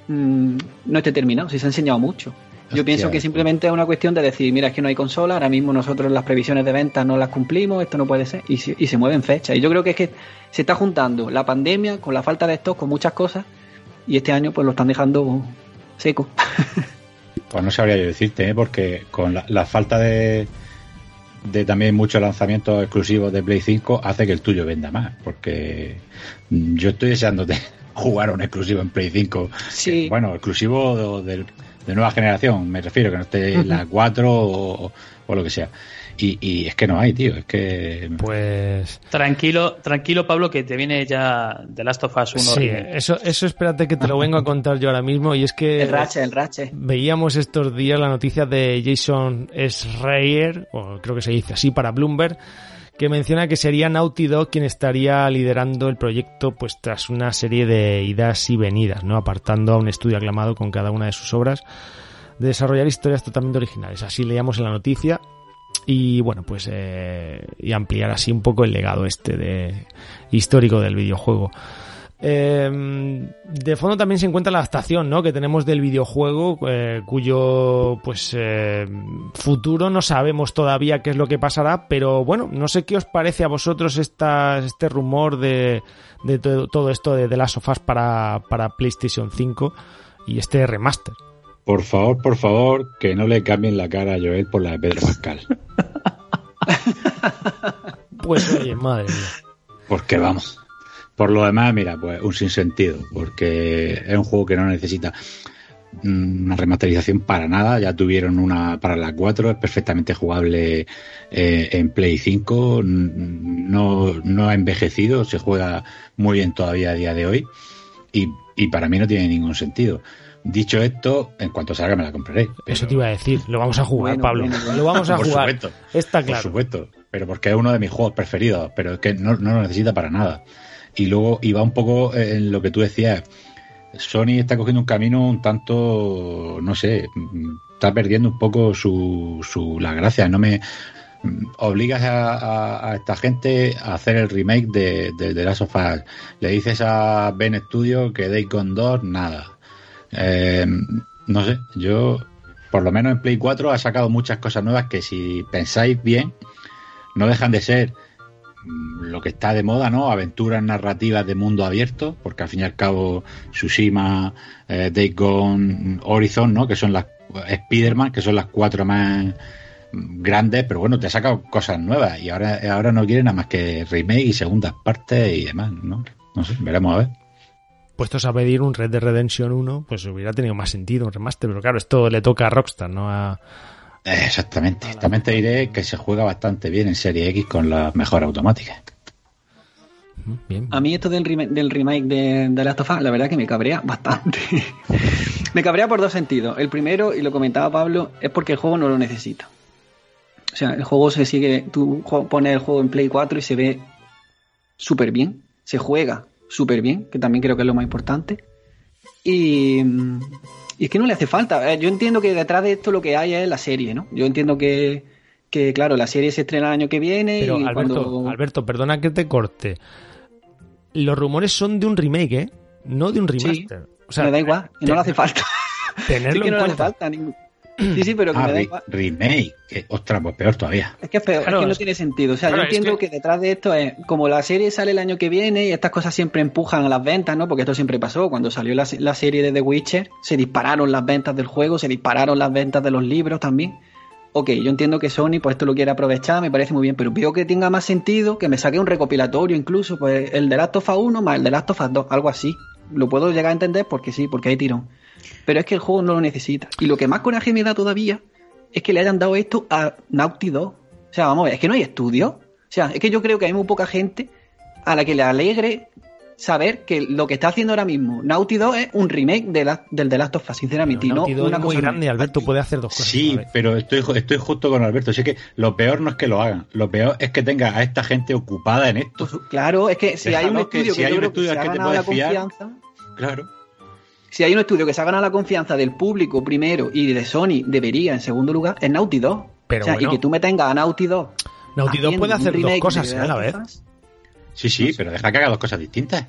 mm, no esté terminado, si se ha enseñado mucho. Yo pienso que simplemente es una cuestión de decir, mira, es que no hay consola, ahora mismo nosotros las previsiones de ventas no las cumplimos, esto no puede ser, y se, y se mueven fechas. Y yo creo que es que se está juntando la pandemia con la falta de stock, con muchas cosas, y este año pues lo están dejando seco. Pues no sabría yo decirte, ¿eh? porque con la, falta de, de también muchos lanzamientos exclusivos de Play 5 hace que el tuyo venda más, porque yo estoy deseándote jugar un exclusivo en Play 5. Sí. bueno, exclusivo de, nueva generación, me refiero, que no esté en la 4 o, o, lo que sea. Y, es que no hay, tío, es que... Pues... Tranquilo, tranquilo Pablo, que te viene ya The Last of Us 1. Sí, eso, eso espérate que te lo vengo a contar yo ahora mismo y es que... El rache, el rache. Veíamos estos días la noticia de Jason Schreier, o creo que se dice así para Bloomberg, que menciona que sería Naughty Dog quien estaría liderando el proyecto pues tras una serie de idas y venidas, ¿no? Apartando a un estudio aclamado con cada una de sus obras de desarrollar historias totalmente originales. Así leíamos en la noticia y bueno pues eh, y ampliar así un poco el legado este de histórico del videojuego em, de fondo también se encuentra la adaptación ¿no? que tenemos del videojuego eh, cuyo pues eh, futuro no sabemos todavía qué es lo que pasará pero bueno no sé qué os parece a vosotros esta, este rumor de, de todo esto de The Last of Us para, para PlayStation 5 y este remaster por favor, por favor, que no le cambien la cara a Joel por la de Pedro Pascal. pues oye, madre mía. Porque vamos. Por lo demás, mira, pues un sinsentido, porque es un juego que no necesita una remasterización para nada. Ya tuvieron una para la 4, es perfectamente jugable eh, en Play 5, no, no ha envejecido, se juega muy bien todavía a día de hoy y, y para mí no tiene ningún sentido. Dicho esto, en cuanto salga me la compraré. Eso te iba a decir, lo vamos a jugar, Pablo. Lo vamos a jugar. Supuesto, Está claro. Por supuesto, pero porque es uno de mis juegos preferidos, pero es que no, lo necesita para nada. Y luego iba un poco en lo que tú decías. Sony está cogiendo un camino un tanto, no sé, está perdiendo un poco su, su la gracia. No me obligas a, esta gente a hacer el remake de, de, de Last of Us. Le dices a Ben Studio que Day con 2, nada eh, no sé, yo por lo menos en Play 4 ha sacado muchas cosas nuevas que si pensáis bien, no dejan de ser mm, lo que está de moda, ¿no? Aventuras narrativas de mundo abierto, porque al fin y al cabo Tsushima, eh, Day Gone, Horizon, ¿no? Que son las Spider-Man, que son las cuatro más grandes, pero bueno, te ha sacado cosas nuevas y ahora, ahora no quieren nada más que remake y segundas partes y demás, ¿no? No sé, veremos a ver puestos a pedir un Red Dead Redemption 1, pues hubiera tenido más sentido un remaster, pero claro, esto le toca a Rockstar, no a... Exactamente, también te diré que se juega bastante bien en Serie X con las mejores automáticas. A mí esto del, remake, del remake de, de Last of Us, la verdad que me cabrea bastante. me cabrea por dos sentidos. El primero, y lo comentaba Pablo, es porque el juego no lo necesita. O sea, el juego se sigue, tú pones el juego en Play 4 y se ve súper bien, se juega súper bien, que también creo que es lo más importante. Y, es que no le hace falta. Eh, yo entiendo que detrás de esto lo que hay es la serie, ¿no? Yo entiendo que, que claro, la serie se estrena el año que viene. Pero Alberto, Alberto, perdona que te corte. Los rumores son de un remake, ¿eh? no de un remaster. o sea, me da igual, y no le hace falta. Tenerlo no le hace falta Sí, sí, pero que ah, me da igual. Remake. ostras, pues peor todavía. Es que es peor, es que no tiene sentido. O sea, yo entiendo que... detrás de esto es como la serie sale el año que viene y estas cosas siempre empujan a las ventas, ¿no? Porque esto siempre pasó. Cuando salió la, la serie de The Witcher, se dispararon las ventas del juego, se dispararon las ventas de los libros también. Ok, yo entiendo que Sony pues esto lo quiere aprovechar, me parece muy bien, pero veo que tenga más sentido que me saque un recopilatorio incluso, pues el de Last of Us 1 más el de Last of Us 2, algo así. Lo puedo llegar a entender porque sí, porque hay tirón. Pero es que el juego no lo necesita. Y lo que más coraje me da todavía es que le hayan dado esto a Naughty Dog. O sea, vamos a ver, es que no hay estudio. O sea, es que yo creo que hay muy poca gente a la que le alegre saber que lo que está haciendo ahora mismo Naughty Dog es un remake de la, del The Last of Us, sinceramente. no una es muy grande, Alberto puede hacer dos cosas. Sí, pero estoy, estoy justo con Alberto. Así que lo peor no es que lo hagan, lo peor es que tenga a esta gente ocupada en esto. Pues, claro, es que si hay un estudio que, si hay un estudio que, te puede fiar, claro si hay un estudio que se ha ganado la confianza del público primero y de Sony debería en segundo lugar, es Naughty Dog. Pero o sea, y que tú me tengas a Naughty Dog. Naughty Dog puede hacer dos cosas a la vez. Sí, sí, pero deja que haga dos cosas distintas.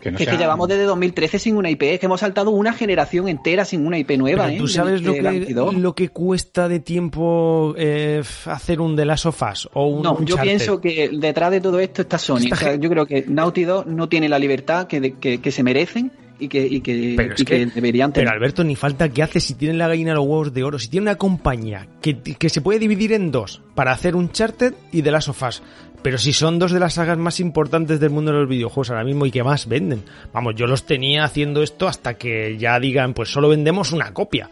Que es que llevamos desde 2013 sin una IP, es que hemos saltado una generación entera sin una IP nueva. ¿Tú ¿eh? sabes lo, que, lo que cuesta de tiempo eh, hacer un The Last of Us o un No, yo pienso que detrás de todo esto está Sony. O sea, yo creo que Naughty Dog no tiene la libertad que, que, que se merecen y que, y que, pero deberían tener. Pero Alberto, ni falta que hace si tienen la gallina los huevos de oro. Si tiene una compañía que, que se puede dividir en dos para hacer un Charted y The Last of Us. Pero si son dos de las sagas más importantes del mundo de los videojuegos ahora mismo y que más venden. Vamos, yo los tenía haciendo esto hasta que ya digan, pues solo vendemos una copia.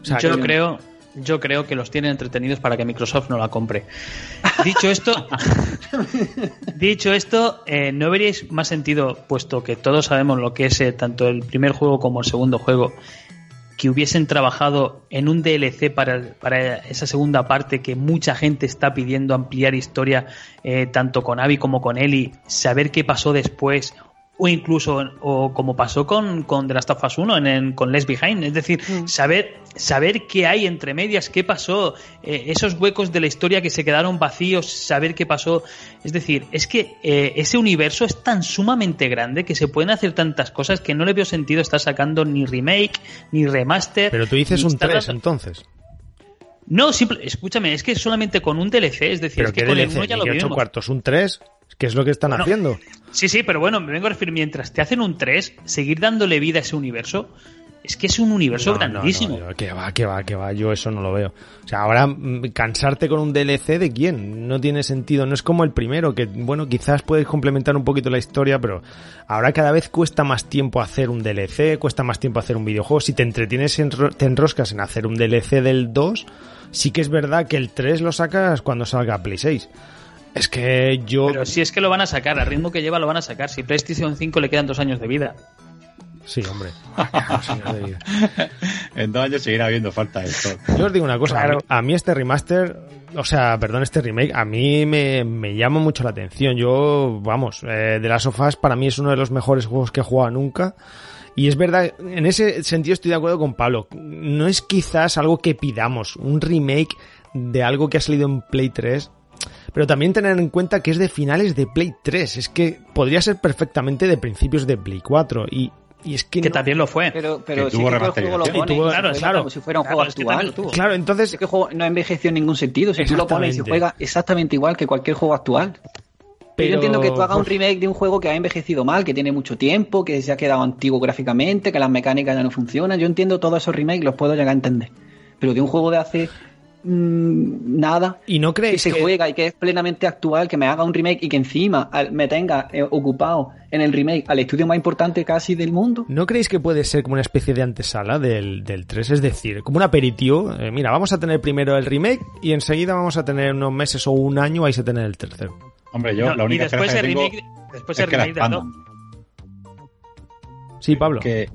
O sea, yo creo, yo creo que los tienen entretenidos para que Microsoft no la compre. Dicho esto, dicho esto, eh, no veríais más sentido, puesto que todos sabemos lo que es eh, tanto el primer juego como el segundo juego, que hubiesen trabajado en un DLC para, para esa segunda parte que mucha gente está pidiendo ampliar historia, eh, tanto con Abby como con Ellie, saber qué pasó después, o incluso o como pasó con, con The Last of Us 1 en, con Les Behind, es decir, mm. saber, saber qué hay entre medias, qué pasó, eh, esos huecos de la historia que se quedaron vacíos, saber qué pasó, es decir, es que eh, ese universo es tan sumamente grande que se pueden hacer tantas cosas que no le veo sentido estar sacando ni remake, ni remaster. Pero tú dices un 3 entonces. No, simple, escúchame, es que solamente con un DLC, es decir, es que con el 1 ya lo vimos. cuartos, un 3, ¿Qué es lo que están haciendo? Sí, sí, pero bueno, me vengo a referir, mientras te hacen un 3, seguir dándole vida a ese universo, es que es un universo grandísimo. que va, que va, que va, yo eso no lo veo. O sea, ahora mm, cansarte con un DLC de quién, no tiene sentido, no es como el primero, que bueno, quizás puedes complementar un poquito la historia, pero ahora cada vez cuesta más tiempo hacer un DLC, cuesta más tiempo hacer un videojuego, si te entretienes, te enroscas en hacer un DLC del 2, sí que es verdad que el 3 lo sacas cuando salga Play 6. Es que yo. Pero si es que lo van a sacar, al ritmo que lleva lo van a sacar. Si PlayStation 5 le quedan dos años de vida. Sí, hombre. en dos años seguirá habiendo falta de esto. Yo os digo una cosa, a mí este remaster, o sea, perdón, este remake, a mí me, llama mucho la atención. Yo, vamos, eh, The Last of Us para mí es uno de los mejores juegos que he jugado nunca. Y es verdad, en ese sentido estoy de acuerdo con Pablo. No es quizás algo que pidamos, un remake de algo que ha salido en Play 3 pero también tener en cuenta que es de finales de Play 3, es que podría ser perfectamente de principios de Play 4 y y es que, que también lo fue. Pero, pero sí que el juego lo pone, claro, claro, como si fuera un juego actual. claro, entonces... Es que el juego no envejeció en ningún sentido. Si tú lo pones y juega exactamente igual que cualquier juego actual. Pero... Yo entiendo que tú hagas un remake de un juego que ha envejecido mal, que tiene mucho tiempo, que se ha quedado antiguo gráficamente, que las mecánicas ya no funcionan. Yo entiendo todos esos remakes, los puedo llegar a entender. Pero de un juego de hace nada. Y no crees que se juega y que es plenamente actual que me haga un remake y que encima me tenga eh, ocupado en el remake al estudio más importante casi del mundo ¿no creéis que puede ser como una especie de antesala del, del 3? es decir como un aperitivo eh, mira vamos a tener primero el remake y enseguida vamos a tener unos meses o un año vais a tener el tercero. Hombre yo la única y después el remake, después el remake de Sí, Pablo. Que, eh,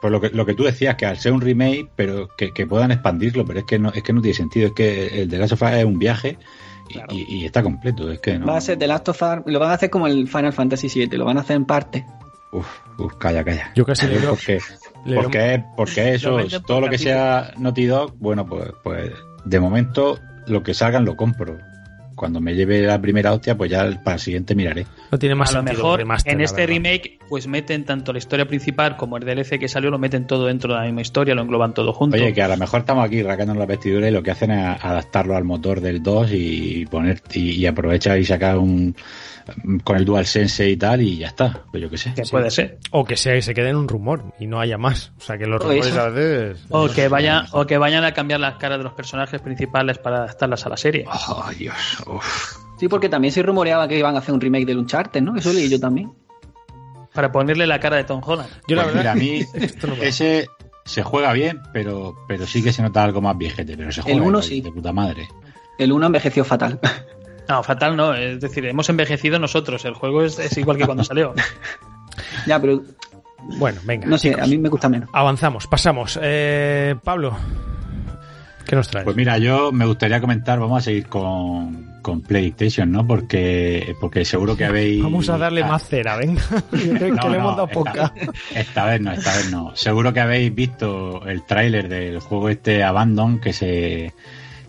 pues lo que, lo que tú decías, que al ser un remake, pero que, puedan expandirlo, pero es que no, es que no tiene sentido, es que el de Last of Us es un viaje y, está completo, es que no. Va a ser The Last of Us, lo van a hacer como el Final Fantasy VII, lo van a hacer en parte. Uf, uf, calla, calla. Yo casi le porque, porque, porque eso, todo lo que sea Naughty Dog, bueno, pues, pues de momento lo que salgan lo compro. Cuando me lleve la primera hostia, pues ya para el siguiente miraré. No tiene más a lo mejor en este remake, pues meten tanto la historia principal como el DLC que salió, lo meten todo dentro de la misma historia, lo engloban todo junto. Oye, que a lo mejor estamos aquí racándonos la vestidura y lo que hacen es adaptarlo al motor del 2 y poner y, y aprovechar y sacar un con el DualSense y tal y ya está, pues yo qué sé. Que puede ser. O que se, se quede en un rumor y no haya más. O sea, que los rumores a veces... O que, vaya, o que vayan a cambiar las caras de los personajes principales para adaptarlas a la serie. Oh, Dios. Sí, porque también se rumoreaba que iban a hacer un remake del Uncharted, ¿no? Eso leí yo también. Para ponerle la cara de Tom Holland. Yo la pues verdad, a mí ese se juega bien, pero, pero sí que se nota algo más viejete, pero se juega el uno, sí. de puta madre. El uno envejeció fatal. No, fatal no. Es decir, hemos envejecido nosotros. El juego es, igual que cuando salió. ya, pero. Bueno, venga. No sé, a mí me gusta menos. Avanzamos, pasamos. Eh, Pablo, ¿qué nos traes? Pues mira, yo me gustaría comentar, vamos a seguir con, con PlayStation, ¿no? Porque, porque seguro que habéis. Vamos a darle más cera, venga. que le hemos dado poca. Esta, vez no, esta vez no. Seguro que habéis visto el tráiler del juego este Abandon que se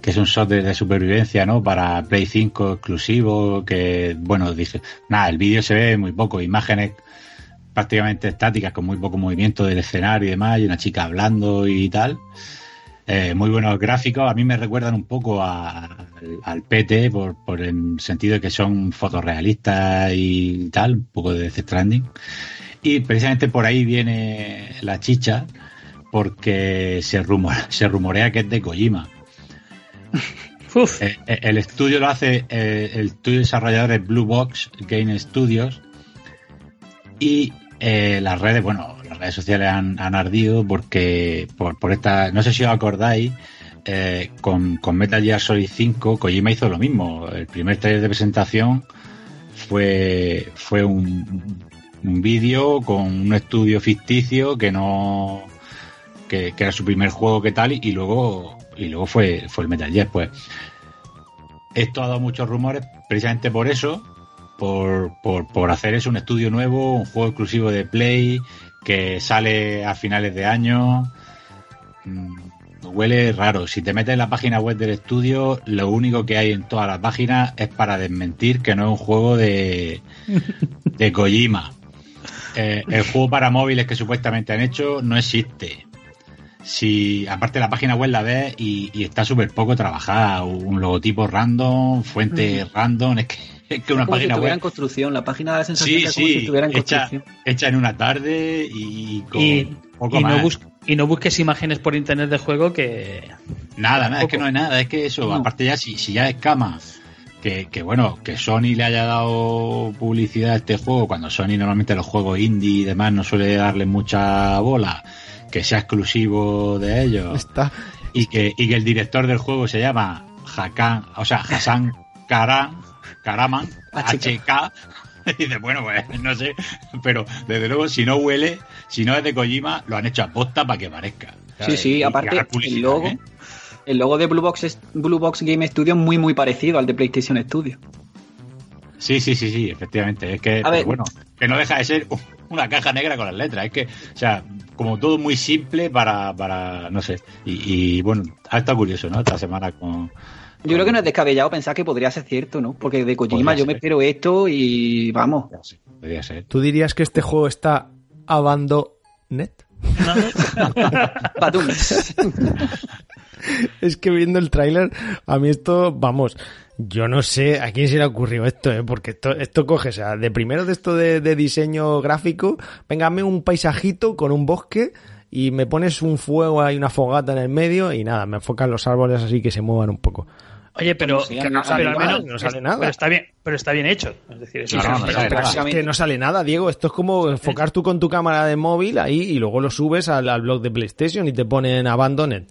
que es un software de supervivencia, ¿no? Para Play 5 exclusivo, que, bueno, dice, nada, el vídeo se ve muy poco, imágenes prácticamente estáticas, con muy poco movimiento del escenario y demás, y una chica hablando y tal. Eh, muy buenos gráficos, a mí me recuerdan un poco al PT por, por el sentido de que son fotorrealistas y tal, un poco de Death Stranding. Y precisamente por ahí viene la chicha, porque se, se rumorea que es de Kojima. Eh, eh, el estudio lo hace eh, el estudio desarrollador es Blue Box Game Studios y las redes, bueno, las redes sociales han, ardido porque por, esta, no sé si os acordáis, con, con, Metal Gear Solid 5 Kojima hizo lo mismo. El primer trailer de presentación fue, fue un, un vídeo con un estudio ficticio que no que, que, era su primer juego que tal y luego y luego fue, fue el Metal Gear. Pues esto ha dado muchos rumores precisamente por eso, por, por, hacer eso, un estudio nuevo, un juego exclusivo de Play que sale a finales de año. Mm, huele raro. Si te metes en la página web del estudio, lo único que hay en todas las páginas es para desmentir que no es un juego de, de Kojima. Eh, el juego para móviles que supuestamente han hecho no existe si aparte la página web la ves y, está súper poco trabajada, un logotipo random, fuente random, es que, es que una página si web en construcción, la página de la sensación sí, como sí, si estuviera en hecha, construcción. Hecha en una tarde y con y, poco y más. No bus y no busques imágenes por internet de juego que nada, nada, es que no hay nada, es que eso, aparte ya si, si ya es cama que, que, bueno, que Sony le haya dado publicidad a este juego, cuando Sony normalmente los juegos indie y demás no suele darle mucha bola, que sea exclusivo de ellos Está. y que, y que el director del juego se llama Hakan, o sea, Hassan Karam, Karaman, HK. Y dice, bueno, pues no sé, pero desde luego si no huele, si no es de Kojima, lo han hecho a posta para que parezca. Sí, sí, aparte el logo, ¿eh? el logo de Blue Box, es, Blue Box Game Studio es muy muy parecido al de PlayStation Studio. Sí, sí, sí, sí, efectivamente. Es que, ver, bueno, que no deja de ser una caja negra con las letras. Es que, o sea, como todo muy simple para, para no sé. Y, y bueno, ha estado curioso, ¿no? Esta semana con, yo creo que no es descabellado pensar que podría ser cierto, ¿no? Porque de Kojima yo me espero esto y vamos. Podría ser. ¿Tú dirías que este juego está abandonet? es que viendo el tráiler, a mí esto, vamos, yo no sé a quién se le ha ocurrido esto, ¿eh? porque esto, esto coge, o sea, de primero de esto de, de diseño gráfico, véngame un paisajito con un bosque y me pones un fuego ahí, una fogata en el medio y nada, me enfocan los árboles así que se muevan un poco. Oye, pero, sí, que no sale, pero al menos no sale nada. Pero está bien, pero está bien hecho. Es decir, eso no, no, pero, pero es que no sale nada, Diego. Esto es como enfocar tú con tu cámara de móvil ahí y luego lo subes al, al blog de PlayStation y te ponen Abandoned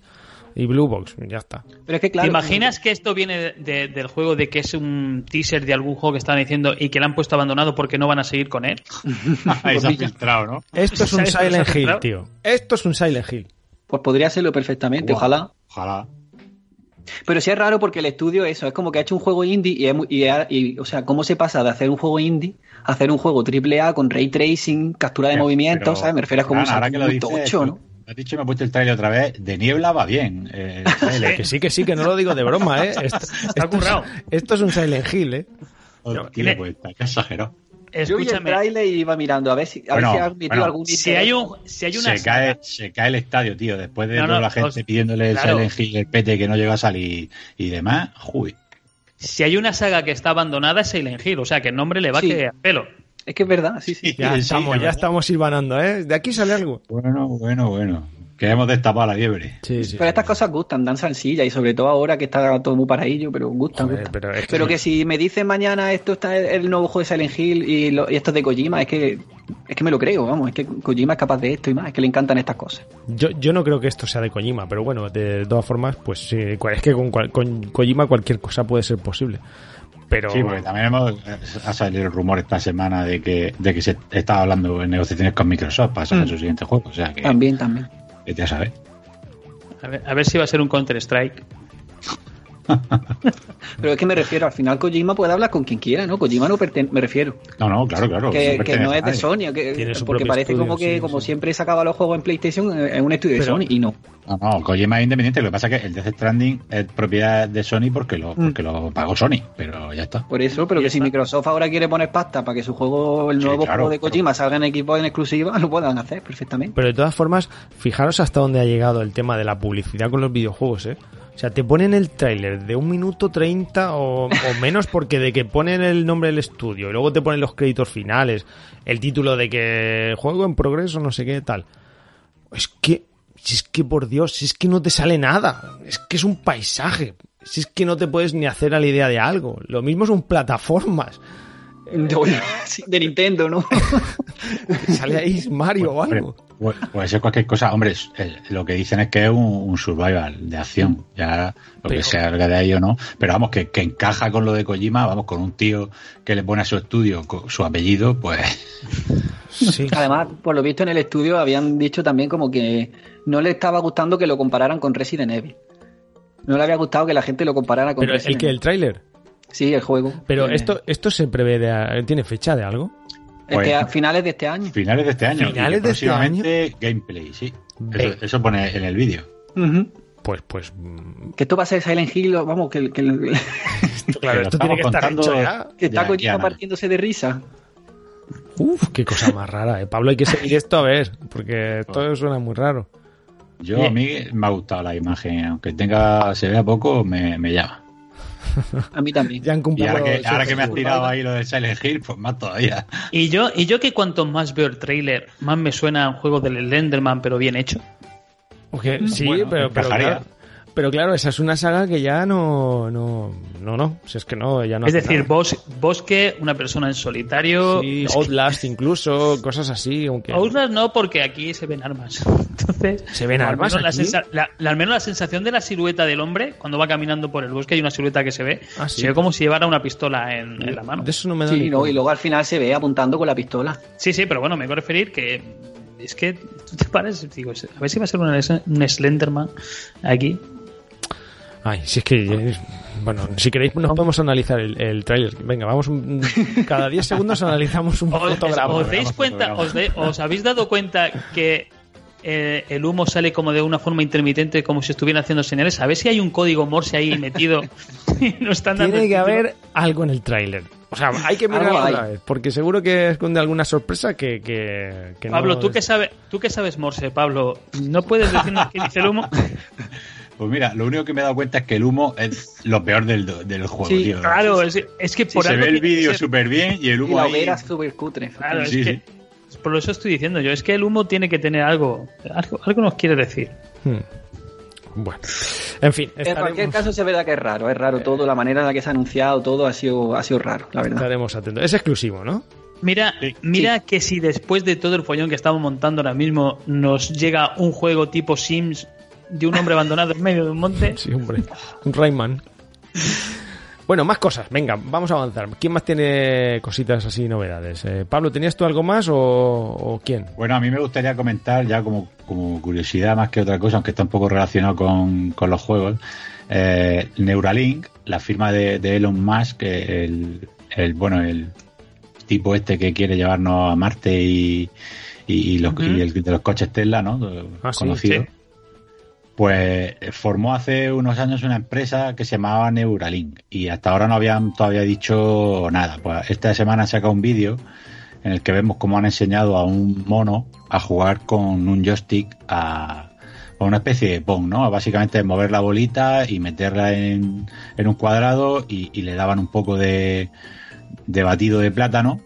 y Blue Box, ya está. Pero es que claro, ¿Te imaginas que esto viene de, de, del juego de que es un teaser de algún juego que estaban diciendo y que lo han puesto abandonado porque no van a seguir con él? Ahí se ha filtrado, ¿no? Esto es un Silent Hill, tío. Esto es un Silent Hill. Pues podría serlo perfectamente, Wow. ojalá. Ojalá. Pero sí es raro porque el estudio eso, es como que ha hecho un juego indie y, es muy- y, y, o sea, ¿cómo se pasa de hacer un juego indie a hacer un juego triple A con ray tracing, captura de Pero- movimientos, pero, ¿sabes? Me refiero a como un ahora que lo dices, ¿no? Has dicho me he puesto el trailer otra vez. De niebla va bien. Eh, que sí, que sí, que no lo digo de broma, ¿eh? Esto, Está currado. esto es un Silent Hill, ¿eh? Hostia, tiene- pues, está exagerado. Yo vi el Escúchame, trailer y iba mirando a ver si, a ver Bueno, si han metido bueno, algún si hay, un, si hay una Se cae, se cae el estadio, tío. Después de No, no, toda la gente os- pidiéndole el claro. Silent Hill, el pete que no llega a salir y demás. Uy. si hay una saga que está abandonada es Silent Hill, o sea que el nombre le va Sí. que a pelo. Es que es verdad, sí, sí. Ya Sí, estamos, la ya verdad. estamos silvanando, ¿eh? De aquí sale algo. Bueno, bueno, bueno. Que hemos destapado la liebre. Sí, sí. Pero estas cosas gustan, dan salsilla y sobre todo ahora que está todo muy paradillo, pero gustan. Joder, gustan. pero es que- Pero que si me dicen mañana esto está el, nuevo juego de Silent Hill y, lo- y esto es de Kojima, es que es que me lo creo, vamos, es que Kojima es capaz de esto y más, es que le encantan estas cosas. Yo, yo no creo que esto sea de Kojima, pero bueno, de todas formas, pues sí, es que con, cual- con Kojima cualquier cosa puede ser posible. Pero Sí, porque también hemos, ha salido el rumor esta semana de que, de que se estaba hablando en negociaciones con Microsoft para sacar Mm. su siguiente juego. O sea que, También, también. vete a saber. A ver, a ver si va a ser un Counter-Strike. Pero es que me refiero, al final Kojima puede hablar con quien quiera, ¿no? Kojima no pertenece, me refiero. No, no, claro, claro. Que, no que no pertenece es de. Sony, que- porque parece estudio, como que sí, como sí. siempre sacaba los juegos en PlayStation eh, en un estudio de Sony y no. No, no, Kojima es independiente. Lo que pasa es que el Death Stranding es propiedad de Sony porque lo, porque lo pagó Sony, pero ya está. Por eso, pero que si. Microsoft ahora quiere poner pasta para que su juego, el Sí, nuevo claro, juego de. Kojima salga en equipo en exclusiva, lo puedan hacer perfectamente. Pero de todas formas, fijaros hasta dónde ha llegado el tema de la publicidad con los videojuegos, ¿eh? O sea, te ponen el tráiler de un minuto treinta o, o menos porque de que ponen el nombre del estudio y luego te ponen los créditos finales, el título de que juego en progreso, no sé qué, tal. Es que, si es que por Dios, si es que no te sale nada, es que es un paisaje, si es que no te puedes ni hacer a la idea de algo. Lo mismo son plataformas. Sí, de Nintendo, ¿no? Sale ahí Mario o algo. Pu- Puede ser cualquier cosa. Hombre, es- eh, lo que dicen es que es un, un survival de acción. Ya lo Pero- que se salga de ahí o no. Pero vamos, que, que encaja con lo de Kojima. Vamos, con un tío que le pone a su estudio su apellido, pues. Sí. Además, por lo visto en el estudio habían dicho también como que no le estaba gustando que lo compararan con Resident Evil. No le había gustado que la gente lo comparara con Pero el que el tráiler. Sí, el juego. Pero Eh, esto, esto se prevé de, ¿Tiene fecha de algo? Es Pues- que a finales de este año. Finales de este año. Finales y que de este próximamente gameplay, sí. Eso, pone en el vídeo. Pues, pues. mm, Que esto va a ser Silent Hill, vamos, que, que, Claro, lo esto tiene que estar contando- hecho ya. que está Kojima partiéndose de risa. Uf, qué cosa más rara, eh. Pablo, hay que seguir esto a ver, porque esto suena muy raro. Yo a mí me ha gustado la imagen, aunque tenga se vea poco, me, me llama. A mí también. Ya han Y cumplido. ahora que, ahora que me has tirado ahí lo del Silent Hill, pues más todavía. Y yo, y yo que cuanto más veo el trailer, más me suena a un juego del Enderman, pero bien hecho. Sí, Bueno, pero, pero claro, pero claro, esa es una saga que ya no. No, no, no. Si es que no, ya no. es decir, bos- bosque, una persona en solitario. Sí, que- Outlast incluso, cosas así, aunque. Outlast no, porque aquí se ven armas. Entonces, ¿Se ven al armas menos la aquí? sensa- la- la- al menos la sensación de la silueta del hombre, cuando va caminando por el bosque, hay una silueta que se ve. Ah, sí. Se ve como si llevara una pistola en, en la mano. De eso no me da Sí, ni no, y luego al final se ve apuntando con la pistola. Sí, sí, pero bueno, me voy a referir que es que tú te pares, digo, a ver si va a ser un, un Slenderman aquí. Ay, si es que. es- Bueno, si queréis, nos podemos analizar el, el tráiler. Venga, vamos. un- cada 10 segundos analizamos un ¿Os, fotograma. os dais cuenta, os, de- os habéis dado cuenta que eh, el humo sale como de una forma intermitente, como si estuvieran haciendo señales? A ver si hay un código Morse ahí metido y no están dando Tiene el que título. haber algo en el tráiler. O sea, hay que mirarlo Algo hay. otra vez, porque seguro que esconde alguna sorpresa que, que, que Pablo, no ¿tú qué, sabes, ¿tú qué sabes Morse, Pablo? ¿No puedes decirnos qué dice el humo? Pues mira, lo único que me he dado cuenta es que el humo es lo peor del, del juego, Sí, tío. Claro, es, es que Sí, por se algo ve el vídeo súper bien y el Y humo la ahí... hoguera súper cutre. Claro, es Sí, que- por eso estoy diciendo yo, es que el humo tiene que tener algo, algo, algo nos quiere decir. Hmm. Bueno, en fin, En cualquier caso, se verdad que es raro, es raro todo, la manera en la que se ha anunciado todo ha sido, ha sido raro, la verdad. estaremos atentos. Es exclusivo, ¿no? Mira, Sí, mira que si después de todo el follón que estamos montando ahora mismo nos llega un juego tipo Sims de un hombre abandonado en medio de un monte, Sí, hombre. Un Rayman. Bueno, más cosas. Venga, vamos a avanzar. ¿Quién más tiene cositas así, novedades? Eh, Pablo, ¿tenías tú algo más o, o quién? Bueno, a mí me gustaría comentar, ya como, como curiosidad más que otra cosa, aunque está un poco relacionado con, con los juegos, eh, Neuralink, la firma de, de Elon Musk, eh, el, el, bueno, el tipo este que quiere llevarnos a Marte y, y, los, el de los coches Tesla, ¿no? Ah, Conocido. Pues formó hace unos años una empresa que se llamaba Neuralink y hasta ahora no habían todavía dicho nada. Pues esta semana sacado un vídeo en el que vemos cómo han enseñado a un mono a jugar con un joystick a, una especie de Pong, ¿no? Básicamente mover la bolita y meterla en, un cuadrado y, le daban un poco de, de batido de plátano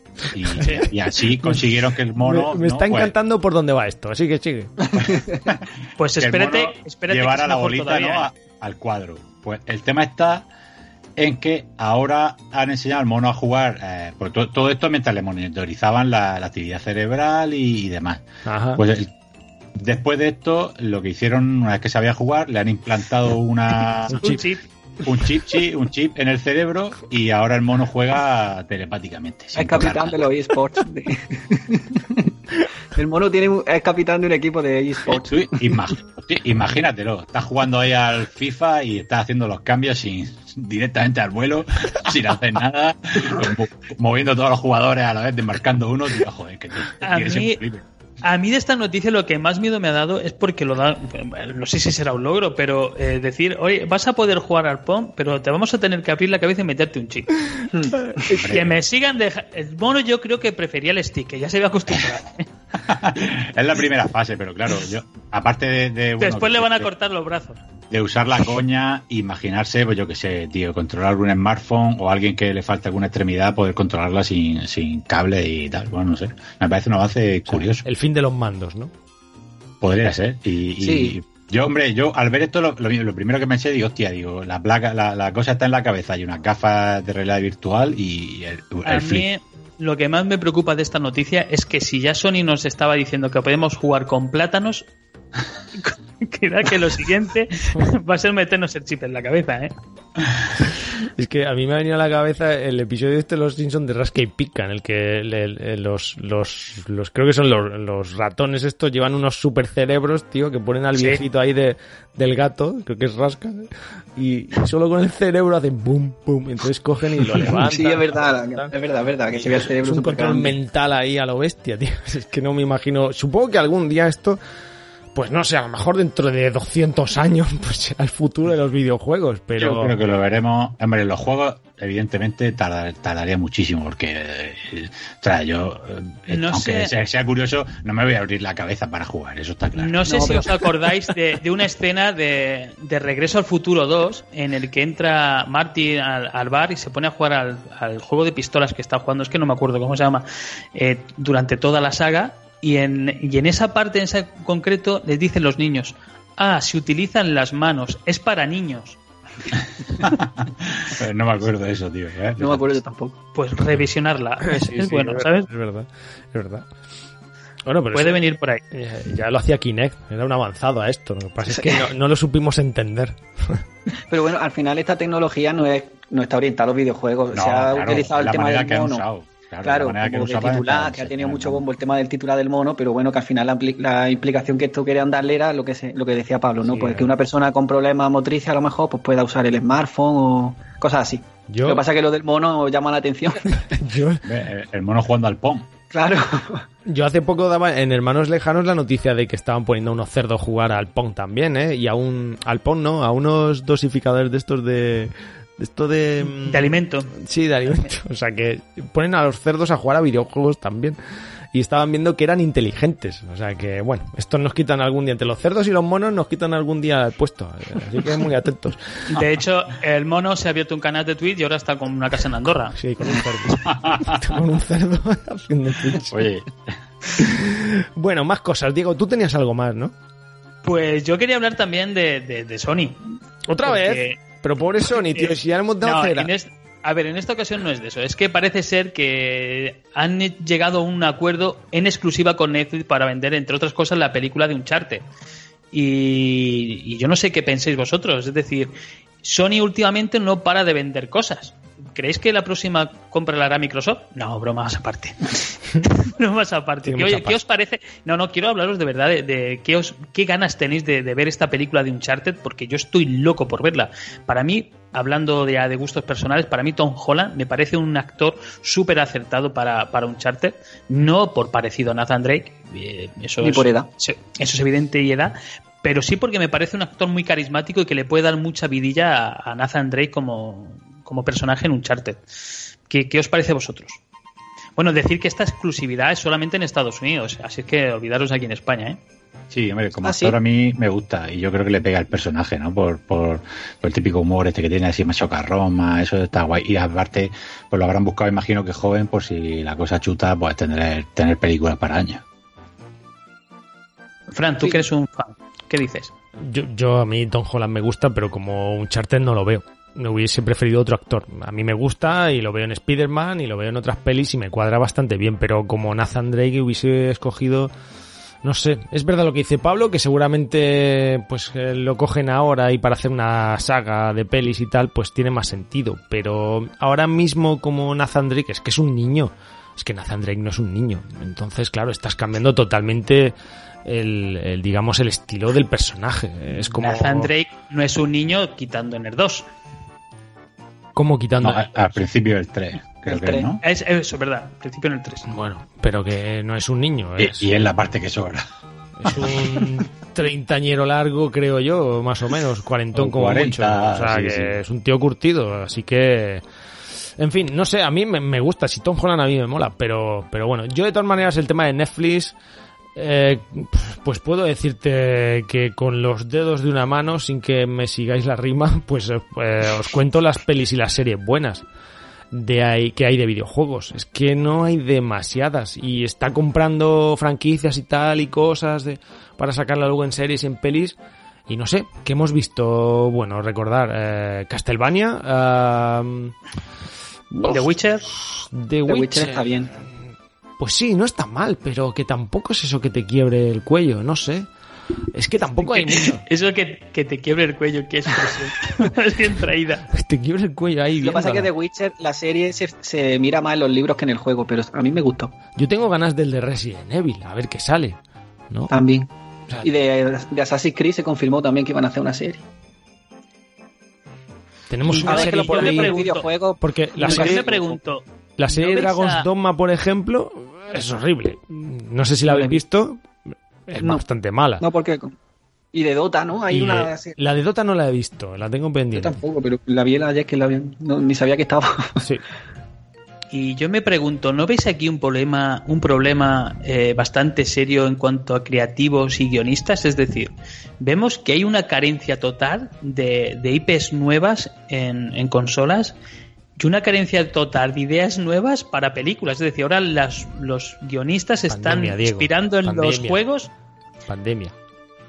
y, así consiguieron que el mono. Me, está pues encantando por dónde va esto, así que sigue. pues espérate, espérate. Llevar a la bolita ¿no? al cuadro. Pues el tema está en que ahora han enseñado al mono a jugar, eh, pues todo, esto mientras le monitorizaban la, actividad cerebral y, demás. Pues después de esto, lo que hicieron una vez que sabía jugar, le han implantado una, un chip un chip, sí, un chip en el cerebro y ahora el mono juega telepáticamente. Es capitán de los eSports. el mono tiene, es capitán de un equipo de eSports. imagínatelo, estás jugando ahí al FIFA y estás haciendo los cambios sin, directamente al vuelo, sin hacer nada, moviendo todos los jugadores a la vez, desmarcando uno. Tío, joder, que, a mí de esta noticia lo que más miedo me ha dado es porque lo da, no sé si será un logro, pero eh, decir, oye, vas a poder jugar al POM, pero te vamos a tener que abrir la cabeza y meterte un chip. que me sigan de... El mono yo creo que prefería el stick, que ya se había acostumbrado. es la primera fase, pero claro, yo, aparte de... Después le van a cortar los brazos de usar la coña, imaginarse, pues yo que sé, tío, controlar un smartphone o alguien que le falta alguna extremidad, poder controlarla sin, sin cable y tal. Bueno, no sé. Me parece un avance curioso. El fin de los mandos, ¿no? Podría ser. Y, yo, hombre, yo al ver esto, lo, lo, primero que me digo, hostia, digo, la placa, la, la, cosa está en la cabeza. Hay una gafas de realidad virtual y el, el flip lo que más me preocupa de esta noticia es que si ya Sony nos estaba diciendo que podemos jugar con plátanos, queda que lo siguiente va a ser meternos el chip en la cabeza, ¿eh? Es que a mí me ha venido a la cabeza el episodio este de los Simpsons de Rasca y Pica, en el que los, los, los, creo que son los, ratones estos, llevan unos super cerebros, tío, que ponen al viejito ahí de, del gato, creo que es Rasca, y, solo con el cerebro hacen pum, pum, entonces cogen y lo levantan. Sí, es verdad, es verdad, es verdad, que se ve el cerebro Es un control mental ahí a lo bestia, tío. Es que no me imagino, supongo que algún día esto pues no sé, a lo mejor dentro de 200 años pues será el futuro de los videojuegos, pero... Yo creo que lo veremos, hombre, los juegos evidentemente tardaría muchísimo porque, eh, o sea, yo, eh, aunque sea, curioso, no me voy a abrir la cabeza para jugar, eso está claro. No sé si os acordáis de, una escena de, Regreso al Futuro 2 en el que entra Marty al, bar y se pone a jugar al, juego de pistolas que está jugando, es que no me acuerdo cómo se llama, eh, durante toda la saga y en, y en esa parte, en ese concreto, les dicen los niños, ah, se utilizan las manos, es para niños. no me acuerdo de eso, tío. ¿eh? No me acuerdo tampoco. Pues revisionarla. Es, bueno, ¿sabes? Es verdad, es verdad. Bueno, pero Puede venir por ahí. Ya, lo hacía Kinect, era un avanzado a esto. Lo que pasa es que no, lo supimos entender. Pero bueno, al final esta tecnología no, es, no está orientada a los videojuegos. Se ha utilizado el tema del mono. Claro, que, titular, que ha tenido mucho bombo el tema del titular del mono, pero bueno, que al final la, implicación que esto querían darle era lo que se, lo que decía Pablo, ¿no? pues que una persona con problemas motrices a lo mejor pues pueda usar el smartphone o cosas así. Lo que pasa es que lo del mono llama la atención. El mono jugando al POM. Claro. Yo hace poco daba en Hermanos Lejanos la noticia de que estaban poniendo a unos cerdos a jugar al Pong también, ¿eh? Y a un. al Pong, ¿no? A unos dosificadores de estos de esto de... De alimento. Sí, de alimento. O sea, que ponen a los cerdos a jugar a videojuegos también. Y estaban viendo que eran inteligentes. O sea que, bueno, estos nos quitan algún día. Entre los cerdos y los monos nos quitan algún día el puesto. Así que muy atentos. De hecho, el mono se ha abierto un canal de Twitch y ahora está con una casa en Andorra. Sí, con un cerdo. con un cerdo haciendo Twitch. Oye. Bueno, más cosas. Diego, tú tenías algo más, ¿no? Pues yo quería hablar también de, de, Sony. ¿Otra vez? Pero pobre Sony, tío, si ya hemos dado A ver, en esta ocasión no es de eso. Es que parece ser que han llegado a un acuerdo en exclusiva con Netflix para vender, entre otras cosas, la película de Uncharted. Y, y yo no sé qué penséis vosotros. Es decir, Sony últimamente no para de vender cosas. ¿Creéis que la próxima compra la hará Microsoft? No, bromas aparte. bromas aparte. ¿Qué, ¿Qué, os parece? No, no, quiero hablaros de verdad de, qué, os, qué ganas tenéis de, ver esta película de Uncharted, porque yo estoy loco por verla. Para mí, hablando de, de gustos personales, para mí Tom Holland me parece un actor súper acertado para, para un charter, no por parecido a Nathan Drake, eh, eso, Ni es, por edad. Eso es evidente y edad, pero sí porque me parece un actor muy carismático y que le puede dar mucha vidilla a, a Nathan Drake como, como personaje en un charter. ¿Qué, ¿Qué os parece a vosotros? Bueno, decir que esta exclusividad es solamente en Estados Unidos, así que olvidaros aquí en España, ¿eh? Sí, hombre, como Ah, actor ¿sí? a mí me gusta y yo creo que le pega el personaje, ¿no? Por, por, por el típico humor este que tiene así más chocarroma, eso está guay. Y aparte, pues lo habrán buscado, imagino que joven, por si la cosa chuta, pues tener, tener películas para años. Fran, tú Sí. que eres un fan, ¿qué dices? Yo, yo a mí Tom Holland me gusta, pero como un charter no lo veo. Me hubiese preferido otro actor. A mí me gusta y lo veo en Spider-Man y lo veo en otras pelis y me cuadra bastante bien, pero como Nathan Drake hubiese escogido... No sé, es verdad lo que dice Pablo, que seguramente pues eh, lo cogen ahora y para hacer una saga de pelis y tal, pues tiene más sentido. Pero ahora mismo como Nathan Drake, es que es un niño. Es que Nathan Drake no es un niño. Entonces, claro, estás cambiando totalmente el, digamos, el estilo del personaje. Es como... Nathan Drake no es un niño quitando en 2. ¿Cómo quitando? No, al principio del 3, creo El que. ¿no? Es, eso, es verdad, al principio en el 3. Bueno, pero que no es un niño. Es, Y, y es la parte que sobra. es un treintañero largo, creo yo, más o menos, cuarentón O como 40, mucho. O sea, sí, que sí. es un tío curtido, así que... En fin, no sé, a mí me, me gusta, si Tom Holland a mí me mola, pero, pero bueno, yo de todas maneras el tema de Netflix, eh, pues puedo decirte que con los dedos de una mano, sin que me sigáis la rima, pues eh, eh, os cuento las pelis y las series buenas de ahí que hay de videojuegos. Es que no hay demasiadas y está comprando franquicias y tal y cosas de, para sacarla luego en series y en pelis. Y no sé, ¿qué hemos visto? Bueno, recordar eh, Castlevania, The Witcher, The The Witcher. Witcher está bien. Pues sí, no está mal, pero que tampoco es eso que te quiebre el cuello, no sé. Es que tampoco hay mucho. eso que, que te quiebre el cuello, que es es bien traída. Te quiebre el cuello ahí. Lo que pasa es que. The Witcher, la serie, se, se mira más en los libros que en el juego, pero a mí me gustó Yo tengo ganas del de Resident Evil, a ver qué sale. ¿no? también. O sea, Y de, de Assassin's Creed se confirmó también que iban a hacer una serie. tenemos una A ver, que serie lo por pregunto- videojuegos. porque la Yo serie, me pregunto, la serie ¿no de Dragon's a- Dogma, por ejemplo, es horrible. No sé si la la habéis visto. Es No. bastante mala. No, porque. Y de Dota, ¿no? Hay Y, una. eh, la de Dota no la he visto, la tengo Yo pendiente. tampoco, pero la vi ayer que la vi. no, ni sabía que estaba. Sí. Y yo me pregunto, ¿no veis aquí un problema, un problema eh, bastante serio en cuanto a creativos y guionistas? Es decir, vemos que hay una carencia total de, de IPs nuevas en, en consolas y una carencia total de ideas nuevas para películas. Es decir, ahora las, los guionistas están Pandemia, Diego, inspirando en los pandemia. juegos, Pandemia.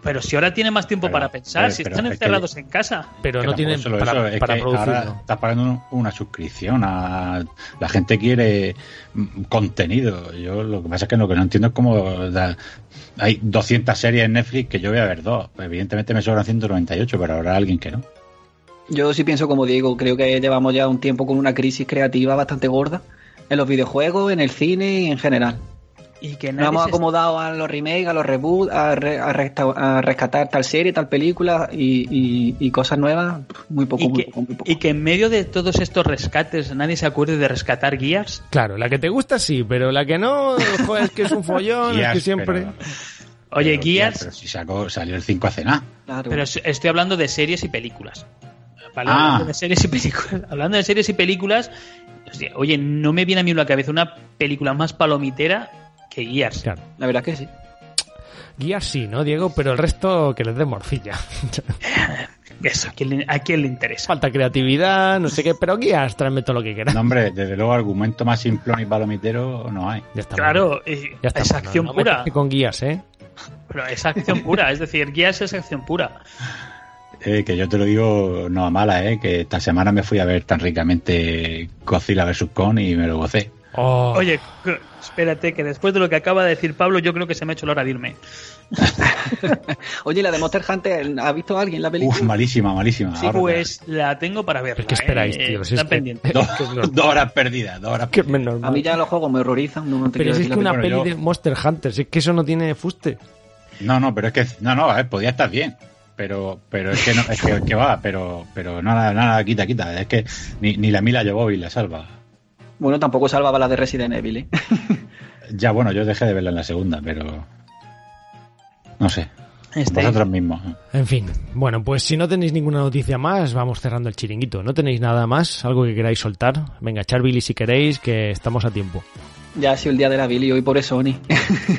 pero si ahora tienen más tiempo Pero, para pensar, pero- si están es que- encerrados en casa. Pero no tienen solo para, eso, es para ahora producirlo. estás pagando una suscripción a la gente quiere mm, contenido yo lo que pasa es que lo que no entiendo es cómo da- hay 200 series en Netflix que yo voy a ver dos evidentemente me sobran 198 pero habrá alguien que no Yo sí pienso como Diego, creo que llevamos ya un tiempo con una crisis creativa bastante gorda en los videojuegos, en el cine y en general. Y que Nos hemos acomodado a los remakes, a los reboots, a, re- a a rescatar tal serie, tal película y, y- y cosas nuevas, muy poco, y muy que, poco, muy poco. y que en medio de todos estos rescates nadie se acuerde de rescatar guías. Claro, la que te gusta sí, pero la que no, joder, es que es un follón, es que siempre... pero- Oye, pero, Gears, pero si sacó, salió el 5 hace nada Claro. pero es- estoy hablando de series y películas. ¿Vale? Ah. Hablando de series y películas. Hablando de series y películas, hostia, oye, no me viene a mí a la cabeza una película más palomitera que Gears. Claro. La verdad que sí. Guías sí, ¿no, Diego? Pero el resto que les dé morcilla. Eso, ¿a quién, le, a quién le interesa? Falta creatividad, no sé qué, pero guías, tráeme todo lo que quieras. no hombre desde luego argumento más simplón y palomitero no hay Ya está. Claro, eh, Ya está, es bueno, acción no me pura. con guías, ¿eh? Pero es acción pura, es decir, Gears es acción pura. Eh, que yo te lo digo no a mala, eh, que esta semana me fui a ver tan ricamente Godzilla vs. Kong y me lo gocé. Oh, Oye, espérate, que después de lo que acaba de decir Pablo, yo creo que se me ha hecho la hora de irme. Oye, la de Monster Hunter, ¿ha visto alguien la película? Uf, malísima, malísima. Sí, Ahora Pues la tengo para verla. ¿Qué esperáis, eh, tío? Si está es que- pendiente. Dos, horas perdidas, dos horas que es normal. A mí ya los juegos me horrorizan. No, no te Pero si es que una peli yo- de Monster Hunter, si es que eso no tiene fuste. No, no, pero es que, no, no, a ver, podía estar bien. Pero pero es que no, es que, va, pero pero nada, nada, quita, quita. Es que ni, ni la Mila y la salva. Bueno, tampoco salvaba la de Resident Evil, ¿eh? ya, bueno, yo dejé de verla en la segunda, pero. No sé. Este... Vosotros mismos. En fin, bueno, pues si no tenéis ninguna noticia más, vamos cerrando el chiringuito. ¿No tenéis nada más? ¿Algo que queráis soltar? Venga, echar Billy si queréis, que estamos a tiempo. Ya ha sido el día de la Billy, hoy por Sony.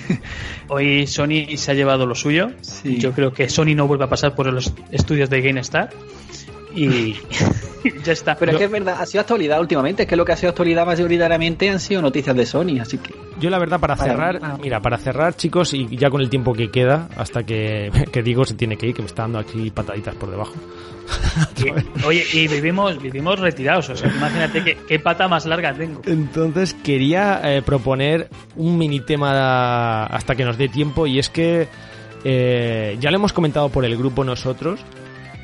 hoy Sony se ha llevado lo suyo. Yo creo que Sony no vuelve a pasar por los estudios de GameStar y ya está. Pero es que es verdad, ha sido actualidad últimamente, es que lo que ha sido actualidad mayoritariamente han sido noticias de Sony, así que... Yo la verdad para cerrar, mira, para cerrar chicos, y ya con el tiempo que queda, hasta que, que digo se tiene que ir, que me está dando aquí pataditas por debajo. oye, y vivimos, vivimos retirados, o sea, imagínate qué, pata más larga tengo. Entonces quería eh, proponer un mini tema hasta que nos dé tiempo, y es que eh, ya lo hemos comentado por el grupo nosotros,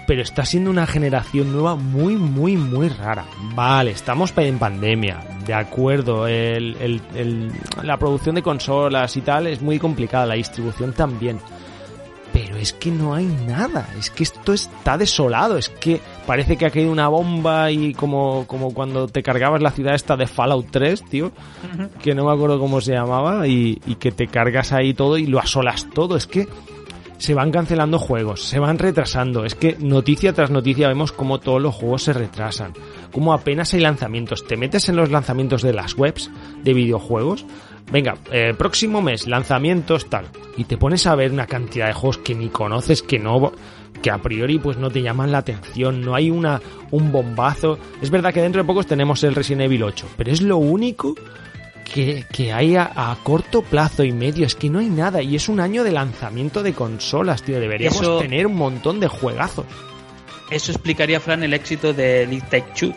pero está siendo una generación nueva muy, muy, muy rara. Vale, estamos en pandemia, de acuerdo, la producción de consolas y tal es muy complicada, la distribución también. Pero es que no hay nada, es que esto está desolado, es que parece que ha caído una bomba y como, como cuando te cargabas la ciudad esta de Fallout 3, tío, que no me acuerdo cómo se llamaba, y, y que te cargas ahí todo y lo asolas todo, es que se van cancelando juegos, se van retrasando. Es que noticia tras noticia vemos cómo todos los juegos se retrasan, cómo apenas hay lanzamientos. Te metes en los lanzamientos de las webs de videojuegos. Venga, eh, próximo mes, lanzamientos tal. Y te pones a ver una cantidad de juegos que ni conoces, que no que a priori pues no te llaman la atención, no hay una un bombazo. Es verdad que dentro de pocos tenemos el Resident Evil 8, pero es lo único que, que hay a, corto plazo y medio. Es que no hay nada. Y es un año de lanzamiento de consolas, tío. Deberíamos tener un montón de juegazos. Eso explicaría, Fran, el éxito de It Take Two.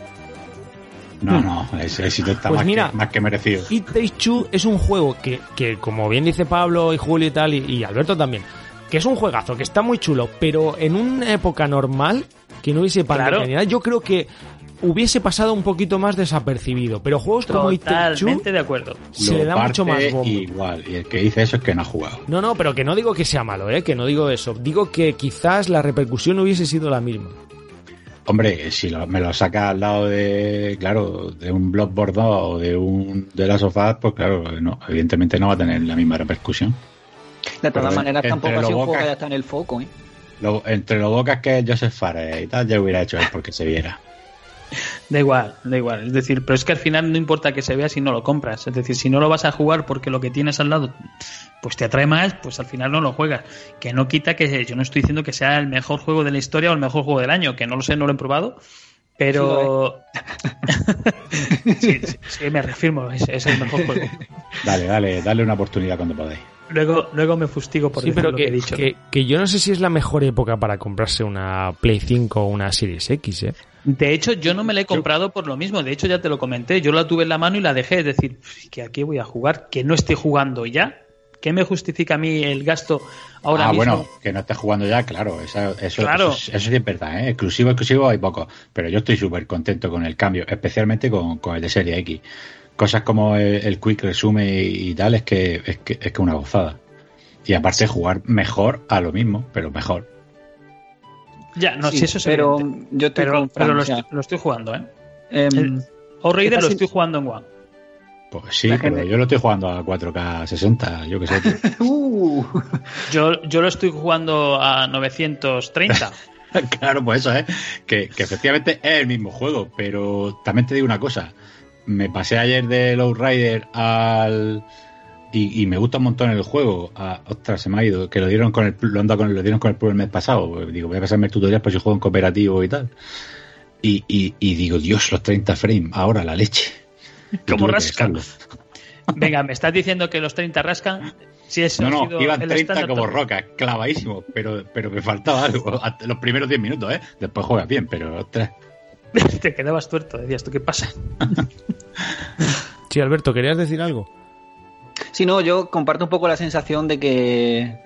No, no, ese éxito está pues más, que, merecido. It Take Two es un juego que, que, como bien dice Pablo y Julio y tal, y, Alberto también, que es un juegazo, que está muy chulo, pero en una época normal, que no hubiese pandemia, yo creo que hubiese pasado un poquito más desapercibido. Pero juegos como It Totalmente de acuerdo. Se le da mucho más bombo. Igual, y el que dice eso es que no ha jugado. No, no, pero que no digo que sea malo, ¿eh? Que no digo eso. Digo que quizás la repercusión hubiese sido la misma. Hombre, si me lo saca al lado de, claro, de un Bloodborne o de un de las sofás, pues claro, no, evidentemente no va a tener la misma repercusión. De todas maneras, tampoco ha sido un juego que ya está en el foco, ¿eh? entre los bocas que es Joseph Fares y tal, ya hubiera hecho él porque se viera. Da igual, da igual. Es decir, pero es que al final no importa que se vea si no lo compras. Es decir, si no lo vas a jugar porque lo que tienes al lado pues te atrae más, pues al final no lo juegas. Que no quita que yo no estoy diciendo que sea el mejor juego de la historia o el mejor juego del año, que no lo sé, no lo he probado. Pero. sí, sí, me reafirmo, es, es, el mejor juego. Dale, dale, dale una oportunidad cuando podáis. Luego, luego me fustigo por sí, pero que, he dicho. Que, que, yo no sé si es la mejor época para comprarse una Play 5 o una Series X, ¿eh? De hecho, yo no me la he comprado por lo mismo. De hecho, ya te lo comenté. Yo la tuve en la mano y la dejé. Es decir, que aquí voy a jugar, que no esté jugando ya. ¿Qué me justifica a mí el gasto ahora ah, bueno, que no esté jugando ya, claro. Eso, eso, eso, sí es verdad. ¿eh? Exclusivo, exclusivo hay poco. Pero yo estoy súper contento con el cambio, especialmente con, con el de Serie X. Cosas como el, Quick Resume y, tal, es que, es que es que una gozada. Y aparte, jugar mejor a lo mismo, pero mejor. Ya, no, si eso es pero yo estoy pero, pero lo, estoy, jugando, ¿eh? Eh, o Raider lo estoy jugando en One. Pues sí, pero yo lo estoy jugando a 4K 60, yo qué sé. uh. yo, yo lo estoy jugando a 930. claro, pues eso, ¿eh? Que, que, efectivamente es el mismo juego, pero también te digo una cosa. Me pasé ayer de Low Rider al y, me gusta un montón el juego. Ah, ostras, se me ha ido. Que lo dieron con el lo, con, lo dieron con el Pro el mes pasado. Digo, voy a pasarme el tutorial por si juego en cooperativo y tal. Y, y, digo, Dios, los 30 frames, ahora la leche. ¿Cómo rascan? Venga, me estás diciendo que los 30 rascan. Si no, no, iban 30 como roca, clavadísimo, pero, pero me faltaba algo. Los primeros 10 minutos, ¿eh? Después juegas bien, pero ostras. Te quedabas tuerto, decías, ¿tú qué pasa? sí, Alberto, ¿querías decir algo? Sí, no, yo comparto un poco la sensación de que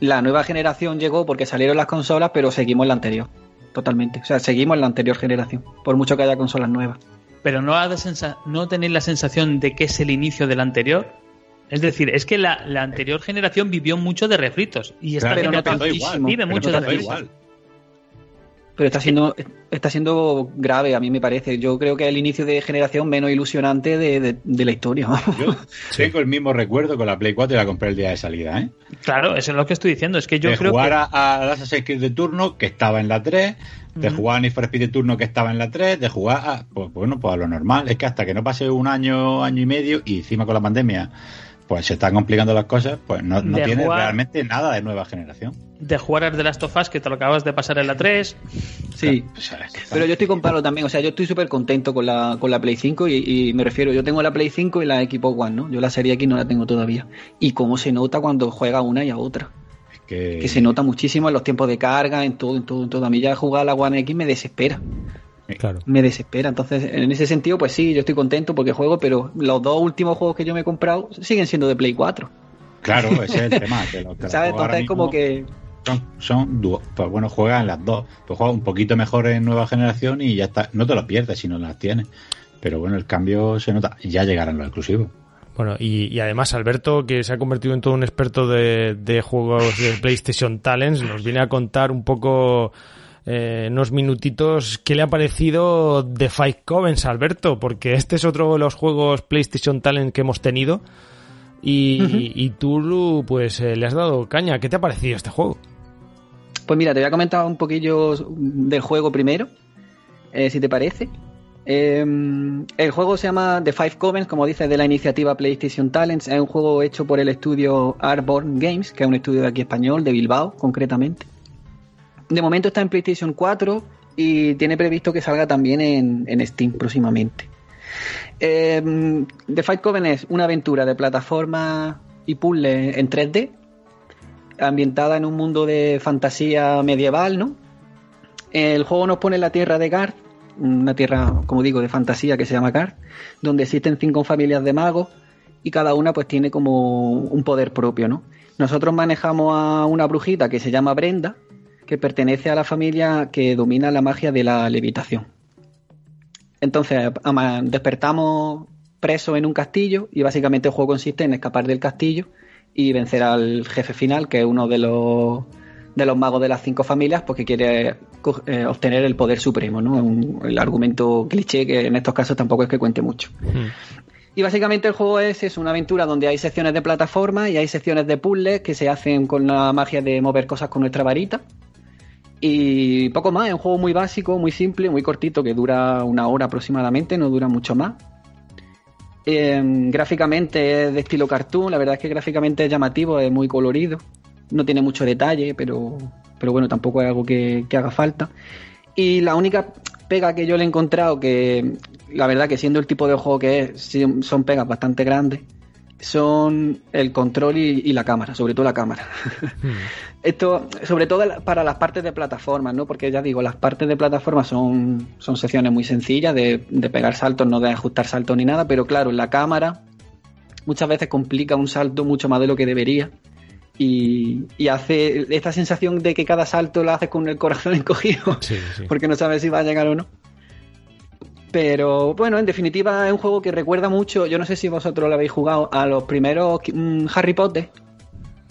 la nueva generación llegó porque salieron las consolas, pero seguimos la anterior. Totalmente. O sea, seguimos la anterior generación, por mucho que haya consolas nuevas. Pero no, ha de ¿no tenéis la sensación de que es el inicio de la anterior. Es decir, es que la, anterior generación vivió mucho de refritos y esta generación vive mucho de refritos pero está siendo, está siendo grave, a mí me parece. Yo creo que es el inicio de generación menos ilusionante de, la historia. Yo tengo el mismo recuerdo con la Play 4 y la compré el día de salida, ¿eh? Claro, eso es lo que estoy diciendo. Es que yo de creo jugar a, a Assassin's Creed de turno, que estaba en la 3, de jugar a Need for Speed de turno, que estaba en la 3, de jugar a, pues bueno, pues a lo normal. Es que hasta que no pase un año, año y medio, y encima con la pandemia pues se están complicando las cosas, pues no, no tiene realmente nada de nueva generación. De jugar al The Last of Us, que te lo acabas de pasar en la 3. Sí, pero yo estoy con Pablo también, o sea, yo estoy súper contento con la, con la Play 5 y, me refiero, yo tengo la Play 5 y la Xbox One, ¿no? Yo la serie aquí no la tengo todavía. Y cómo se nota cuando juega una y a otra. que... se nota muchísimo en los tiempos de carga, en todo, en todo, en todo. A mí ya jugar a la One X me desespera. Claro. Me desespera. Entonces, en ese sentido, pues sí, yo estoy contento porque juego, pero los dos últimos juegos que yo me he comprado siguen siendo de Play 4. Claro, ese es el tema. ¿Sabes? Entonces, como que. Son, son Pues bueno, juegan las dos. Pues juega un poquito mejor en nueva generación y ya está. No te lo pierdes si no las tienes. Pero bueno, el cambio se nota. Ya llegarán los exclusivos. Bueno, y, además Alberto, que se ha convertido en todo un experto de, de juegos de PlayStation Talents, nos viene a contar un poco eh, unos minutitos qué le ha parecido The Five Covens, Alberto, porque este es otro de los juegos PlayStation Talent que hemos tenido y, tú pues eh, le has dado caña. ¿Qué te ha parecido este juego? Pues mira, te voy a comentar un poquillo del juego primero, eh, si te parece. Em, el juego se llama The Five Covens, como dice, de la iniciativa PlayStation Talents. Es un juego hecho por el estudio Artborn Games, que es un estudio de aquí español, de Bilbao concretamente de momento está en PlayStation 4 y tiene previsto que salga también en, Steam próximamente. Eh, The Fight Coven es una aventura de plataforma y puzzle en 3D, ambientada en un mundo de fantasía medieval, ¿no? El juego nos pone en la tierra de Garth, una tierra, como digo, de fantasía que se llama Garth, donde existen cinco familias de magos y cada una pues tiene como un poder propio, ¿no? Nosotros manejamos a una brujita que se llama Brenda, que pertenece a la familia que domina la magia de la levitación. Entonces despertamos presos en un castillo y básicamente el juego consiste en escapar del castillo y vencer al jefe final, que es uno de los, de los magos de las cinco familias, porque quiere eh, obtener el poder supremo, ¿no? Un, el argumento cliché que en estos casos tampoco es que cuente mucho. Hmm. Y básicamente el juego es, es, una aventura donde hay secciones de plataforma y hay secciones de puzzles que se hacen con la magia de mover cosas con nuestra varita. Y poco más, es un juego muy básico, muy simple, muy cortito, que dura una hora aproximadamente, no dura mucho más. Em, gráficamente es de estilo cartoon, la verdad es que gráficamente es llamativo, es muy colorido. No tiene mucho detalle, pero, pero bueno, tampoco es algo que, que haga falta. Y la única pega que yo le he encontrado, que la verdad que siendo el tipo de juego que es, son pegas bastante grandes, son el control y, la cámara, sobre todo la cámara. Hmm. Esto, sobre todo para las partes de plataforma, ¿no? Porque ya digo, las partes de plataforma son, son secciones muy sencillas de, pegar saltos, no de ajustar saltos ni nada, pero claro, la cámara muchas veces complica un salto mucho más de lo que debería. Y, hace esta sensación de que cada salto lo haces con el corazón encogido, porque no sabes si va a llegar o no. Pero bueno, en definitiva es un juego que recuerda mucho, yo no sé si vosotros lo habéis jugado, a los primeros mm, Harry Potter.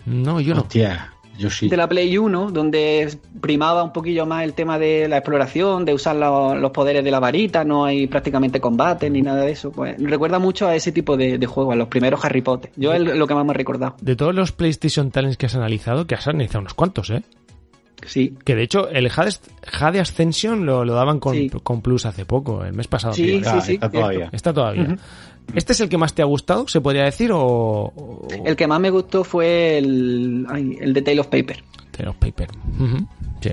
No, yo no. Hostia, yo sí. De la Play 1, donde primaba un poquillo más el tema de la exploración, de usar los, poderes de la varita, no hay prácticamente combate ni nada de eso. Pues recuerda mucho a ese tipo de, de juegos, a los primeros Harry Potter. Yo es lo que más me he recordado. De todos los PlayStation Talents que has analizado, que has analizado unos cuantos, ¿eh? Sí. Que de hecho, el Jade, Ascension lo, daban con, con, Plus hace poco, el mes pasado. Sí, sí, sí, está todavía. Está todavía. ¿Este es el que más te ha gustado, se podría decir? O, El que más me gustó fue el, el de Tale of Paper. Tale of Paper. sí.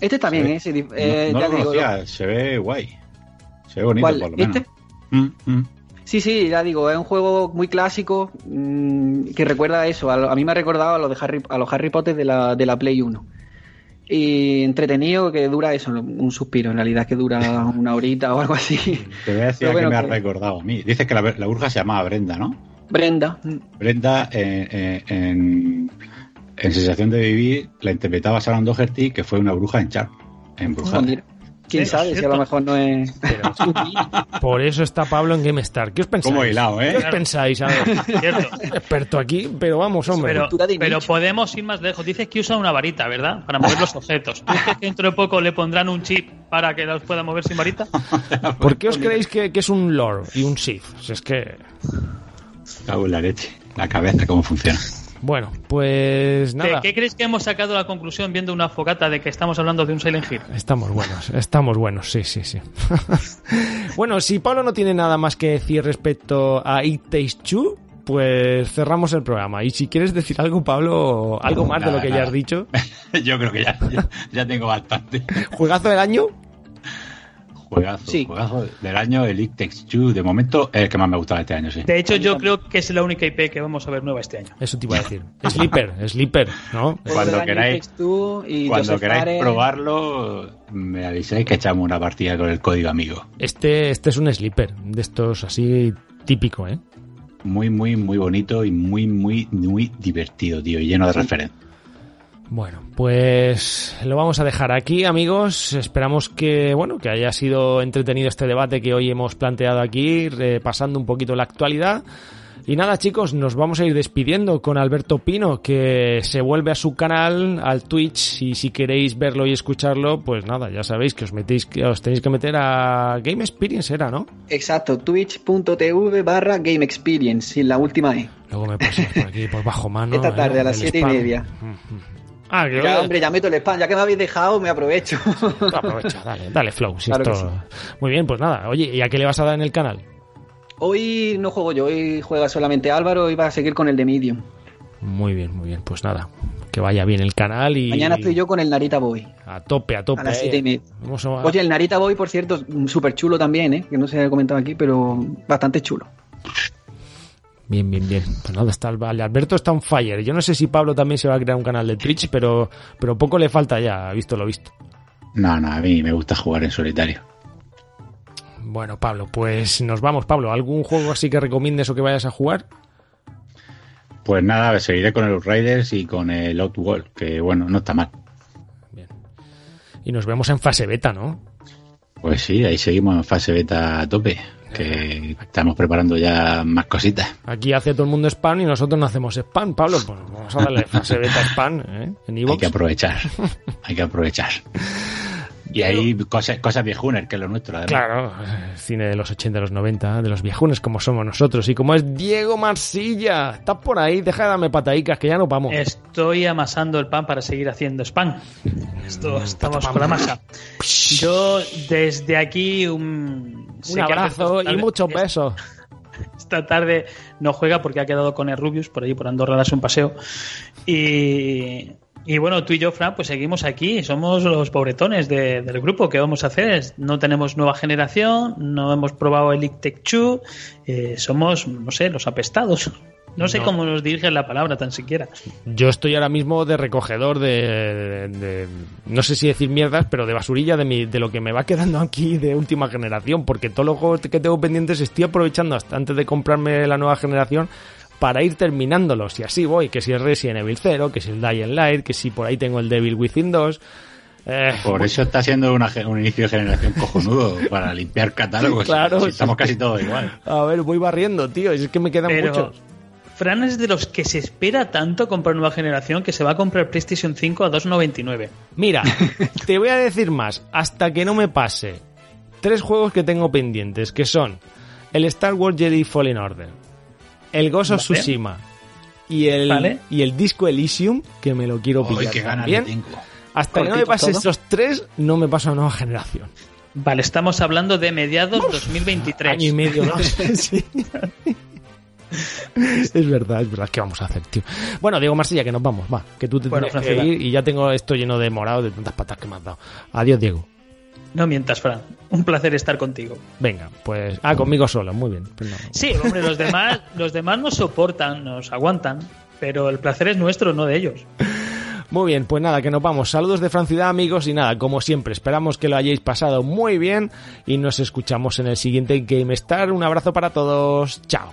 Este también, ¿eh? eh no, lo se ve guay. Se ve bonito, por lo menos. ¿Este? Mm, mm. Sí, sí, ya digo, es un juego muy clásico mm, que recuerda a eso. A, mí me ha recordado a, lo de Harry, a los Harry Potter de la, de la Play 1 y entretenido que dura eso, un suspiro, en realidad que dura una horita o algo así. Te voy a decir que me ha recordado a mí. Dices que la, la, bruja se llamaba Brenda, ¿no? Brenda. Brenda eh, eh, en, en, Sensación de Vivir la interpretaba Sharon Doherty, que fue una bruja en Char. En bruja. Quién sabe si a lo mejor no es. por eso está Pablo en GameStar. ¿Qué os pensáis? ¿Cómo hilado, eh? ¿Qué os pensáis? A ver, experto aquí, pero vamos, hombre. Pero, podemos ir más lejos. Dices que usa una varita, ¿verdad? Para mover los objetos. dices que dentro de poco le pondrán un chip para que los pueda mover sin varita? ¿Por qué os creéis que, es un lore y un Sith? Si es que. Cago la leche. La cabeza, cómo funciona. Bueno, pues nada. ¿Qué, crees que hemos sacado la conclusión viendo una fogata de que estamos hablando de un Silent Hill? Estamos buenos, estamos buenos, sí, sí, sí. bueno, si Pablo no tiene nada más que decir respecto a It Takes Two, pues cerramos el programa. Y si quieres decir algo, Pablo, algo más de lo que ya has dicho. Yo creo que ya, ya tengo bastante. ¿Juegazo del año? Juegazo, juegazo del año, el It Takes Two. De momento, es el que más me ha gustado este año, sí. De hecho, yo creo que es la única IP que vamos a ver nueva este año. Eso te iba a decir. Sleeper, Sleeper, ¿no? Cuando queráis, cuando queráis probarlo, me avisáis que echamos una partida con el código amigo. Este, este es un Sleeper, de estos así típico, ¿eh? Muy, muy, muy bonito y muy, muy, muy divertido, tío, lleno de referencias. Bueno, pues lo vamos a dejar aquí, amigos. Esperamos que, bueno, que haya sido entretenido este debate que hoy hemos planteado aquí, repasando un poquito la actualidad. Y nada, chicos, nos vamos a ir despidiendo con Alberto Pino, que se vuelve a su canal, al Twitch, y si queréis verlo y escucharlo, pues nada, ya sabéis que os metéis, que os tenéis que meter a Game Experience, era, ¿no? Exacto, twitch.tv barra Game Experience, sin la última E. Luego me paso por aquí, por bajo mano. Esta tarde, a las siete y media. Ah, que ya, hombre, ya meto el spam. Ya que me habéis dejado, me aprovecho. Aprovecha, dale, dale flow. Muy bien, pues nada. Oye, ¿y a qué le vas a dar en el canal? Hoy no juego yo, hoy juega solamente Álvaro y va a seguir con el de Medium. Muy bien, muy bien. Pues nada, que vaya bien el canal y... Mañana estoy yo con el Narita Boy. A tope, a tope. A las siete y media. Oye, el Narita Boy, por cierto, súper chulo también, ¿eh? Que no se ha comentado aquí, pero bastante chulo. Bien, bien, bien. Pues nada, está el, Alberto está un fire. Yo no sé si Pablo también se va a crear un canal de Twitch, pero, pero poco le falta ya, visto lo visto. No, no, a mí me gusta jugar en solitario. Bueno, Pablo, pues nos vamos, Pablo. ¿Algún juego así que recomiendes o que vayas a jugar? Pues nada, seguiré con el Riders y con el Outworld, que bueno, no está mal. Bien. Y nos vemos en fase beta, ¿no? Pues sí, ahí seguimos en fase beta a tope que estamos preparando ya más cositas. Aquí hace todo el mundo spam y nosotros no hacemos spam, Pablo. Pues vamos a darle fase beta spam ¿eh? en Hay que aprovechar, hay que aprovechar. Y hay cosas, cosas viejunes, que es lo nuestro, además. Claro, cine de los 80, de los 90, de los viejunes como somos nosotros. Y como es Diego Marsilla, estás por ahí, deja de darme patadicas, que ya no vamos. Estoy amasando el pan para seguir haciendo spam. Esto, mm, estamos con la masa. Yo, desde aquí, un, un abrazo y muchos besos. Esta tarde no juega porque ha quedado con el Rubius por ahí, por Andorra, darse un paseo. Y y bueno, tú y yo, Fran, pues seguimos aquí. Somos los pobretones del grupo. ¿Qué vamos a hacer? No tenemos nueva generación, no hemos probado el Tech eh, somos, no sé, los apestados. No sé cómo nos dirige la palabra tan siquiera. Yo estoy ahora mismo de recogedor de, no sé si decir mierdas, pero de basurilla de, mi, de lo que me va quedando aquí de última generación, porque todos los juegos que tengo pendientes estoy aprovechando hasta antes de comprarme la nueva generación para ir terminándolos. Y así voy, que si es Resident Evil 0, que si el Dying Light, que si por ahí tengo el Devil Within 2. Eh, por eso está siendo un inicio de generación cojonudo, para limpiar catálogos. Claro. estamos casi todos igual. A ver, voy barriendo, tío, es que me quedan muchos. Fran es de los que se espera tanto comprar nueva generación que se va a comprar PlayStation 5 a 2.99. Mira, te voy a decir más, hasta que no me pase tres juegos que tengo pendientes, que son el Star Wars Jedi Fallen Order, el Ghost of Tsushima y el, y el disco Elysium, que me lo quiero pillar también. Hasta que no me pase estos tres, no me paso a nueva generación. Vale, estamos hablando de mediados 2023. Año y medio, ¿no? sí. es verdad, es verdad. ¿Qué vamos a hacer, tío? Bueno, Diego Marsilla, que nos vamos, va. Que tú te tienes que ir y ya tengo esto lleno de morado de tantas patas que me has dado. Adiós, Diego. No mientas, Fran. Un placer estar contigo. Venga, pues. Ah, conmigo solo, muy bien. Sí, hombre, los demás, los demás nos soportan, nos aguantan, pero el placer es nuestro, no de ellos. Muy bien, pues nada, que nos vamos. Saludos de Francidad, amigos, y nada, como siempre, esperamos que lo hayáis pasado muy bien y nos escuchamos en el siguiente Game Star. Un abrazo para todos. Chao.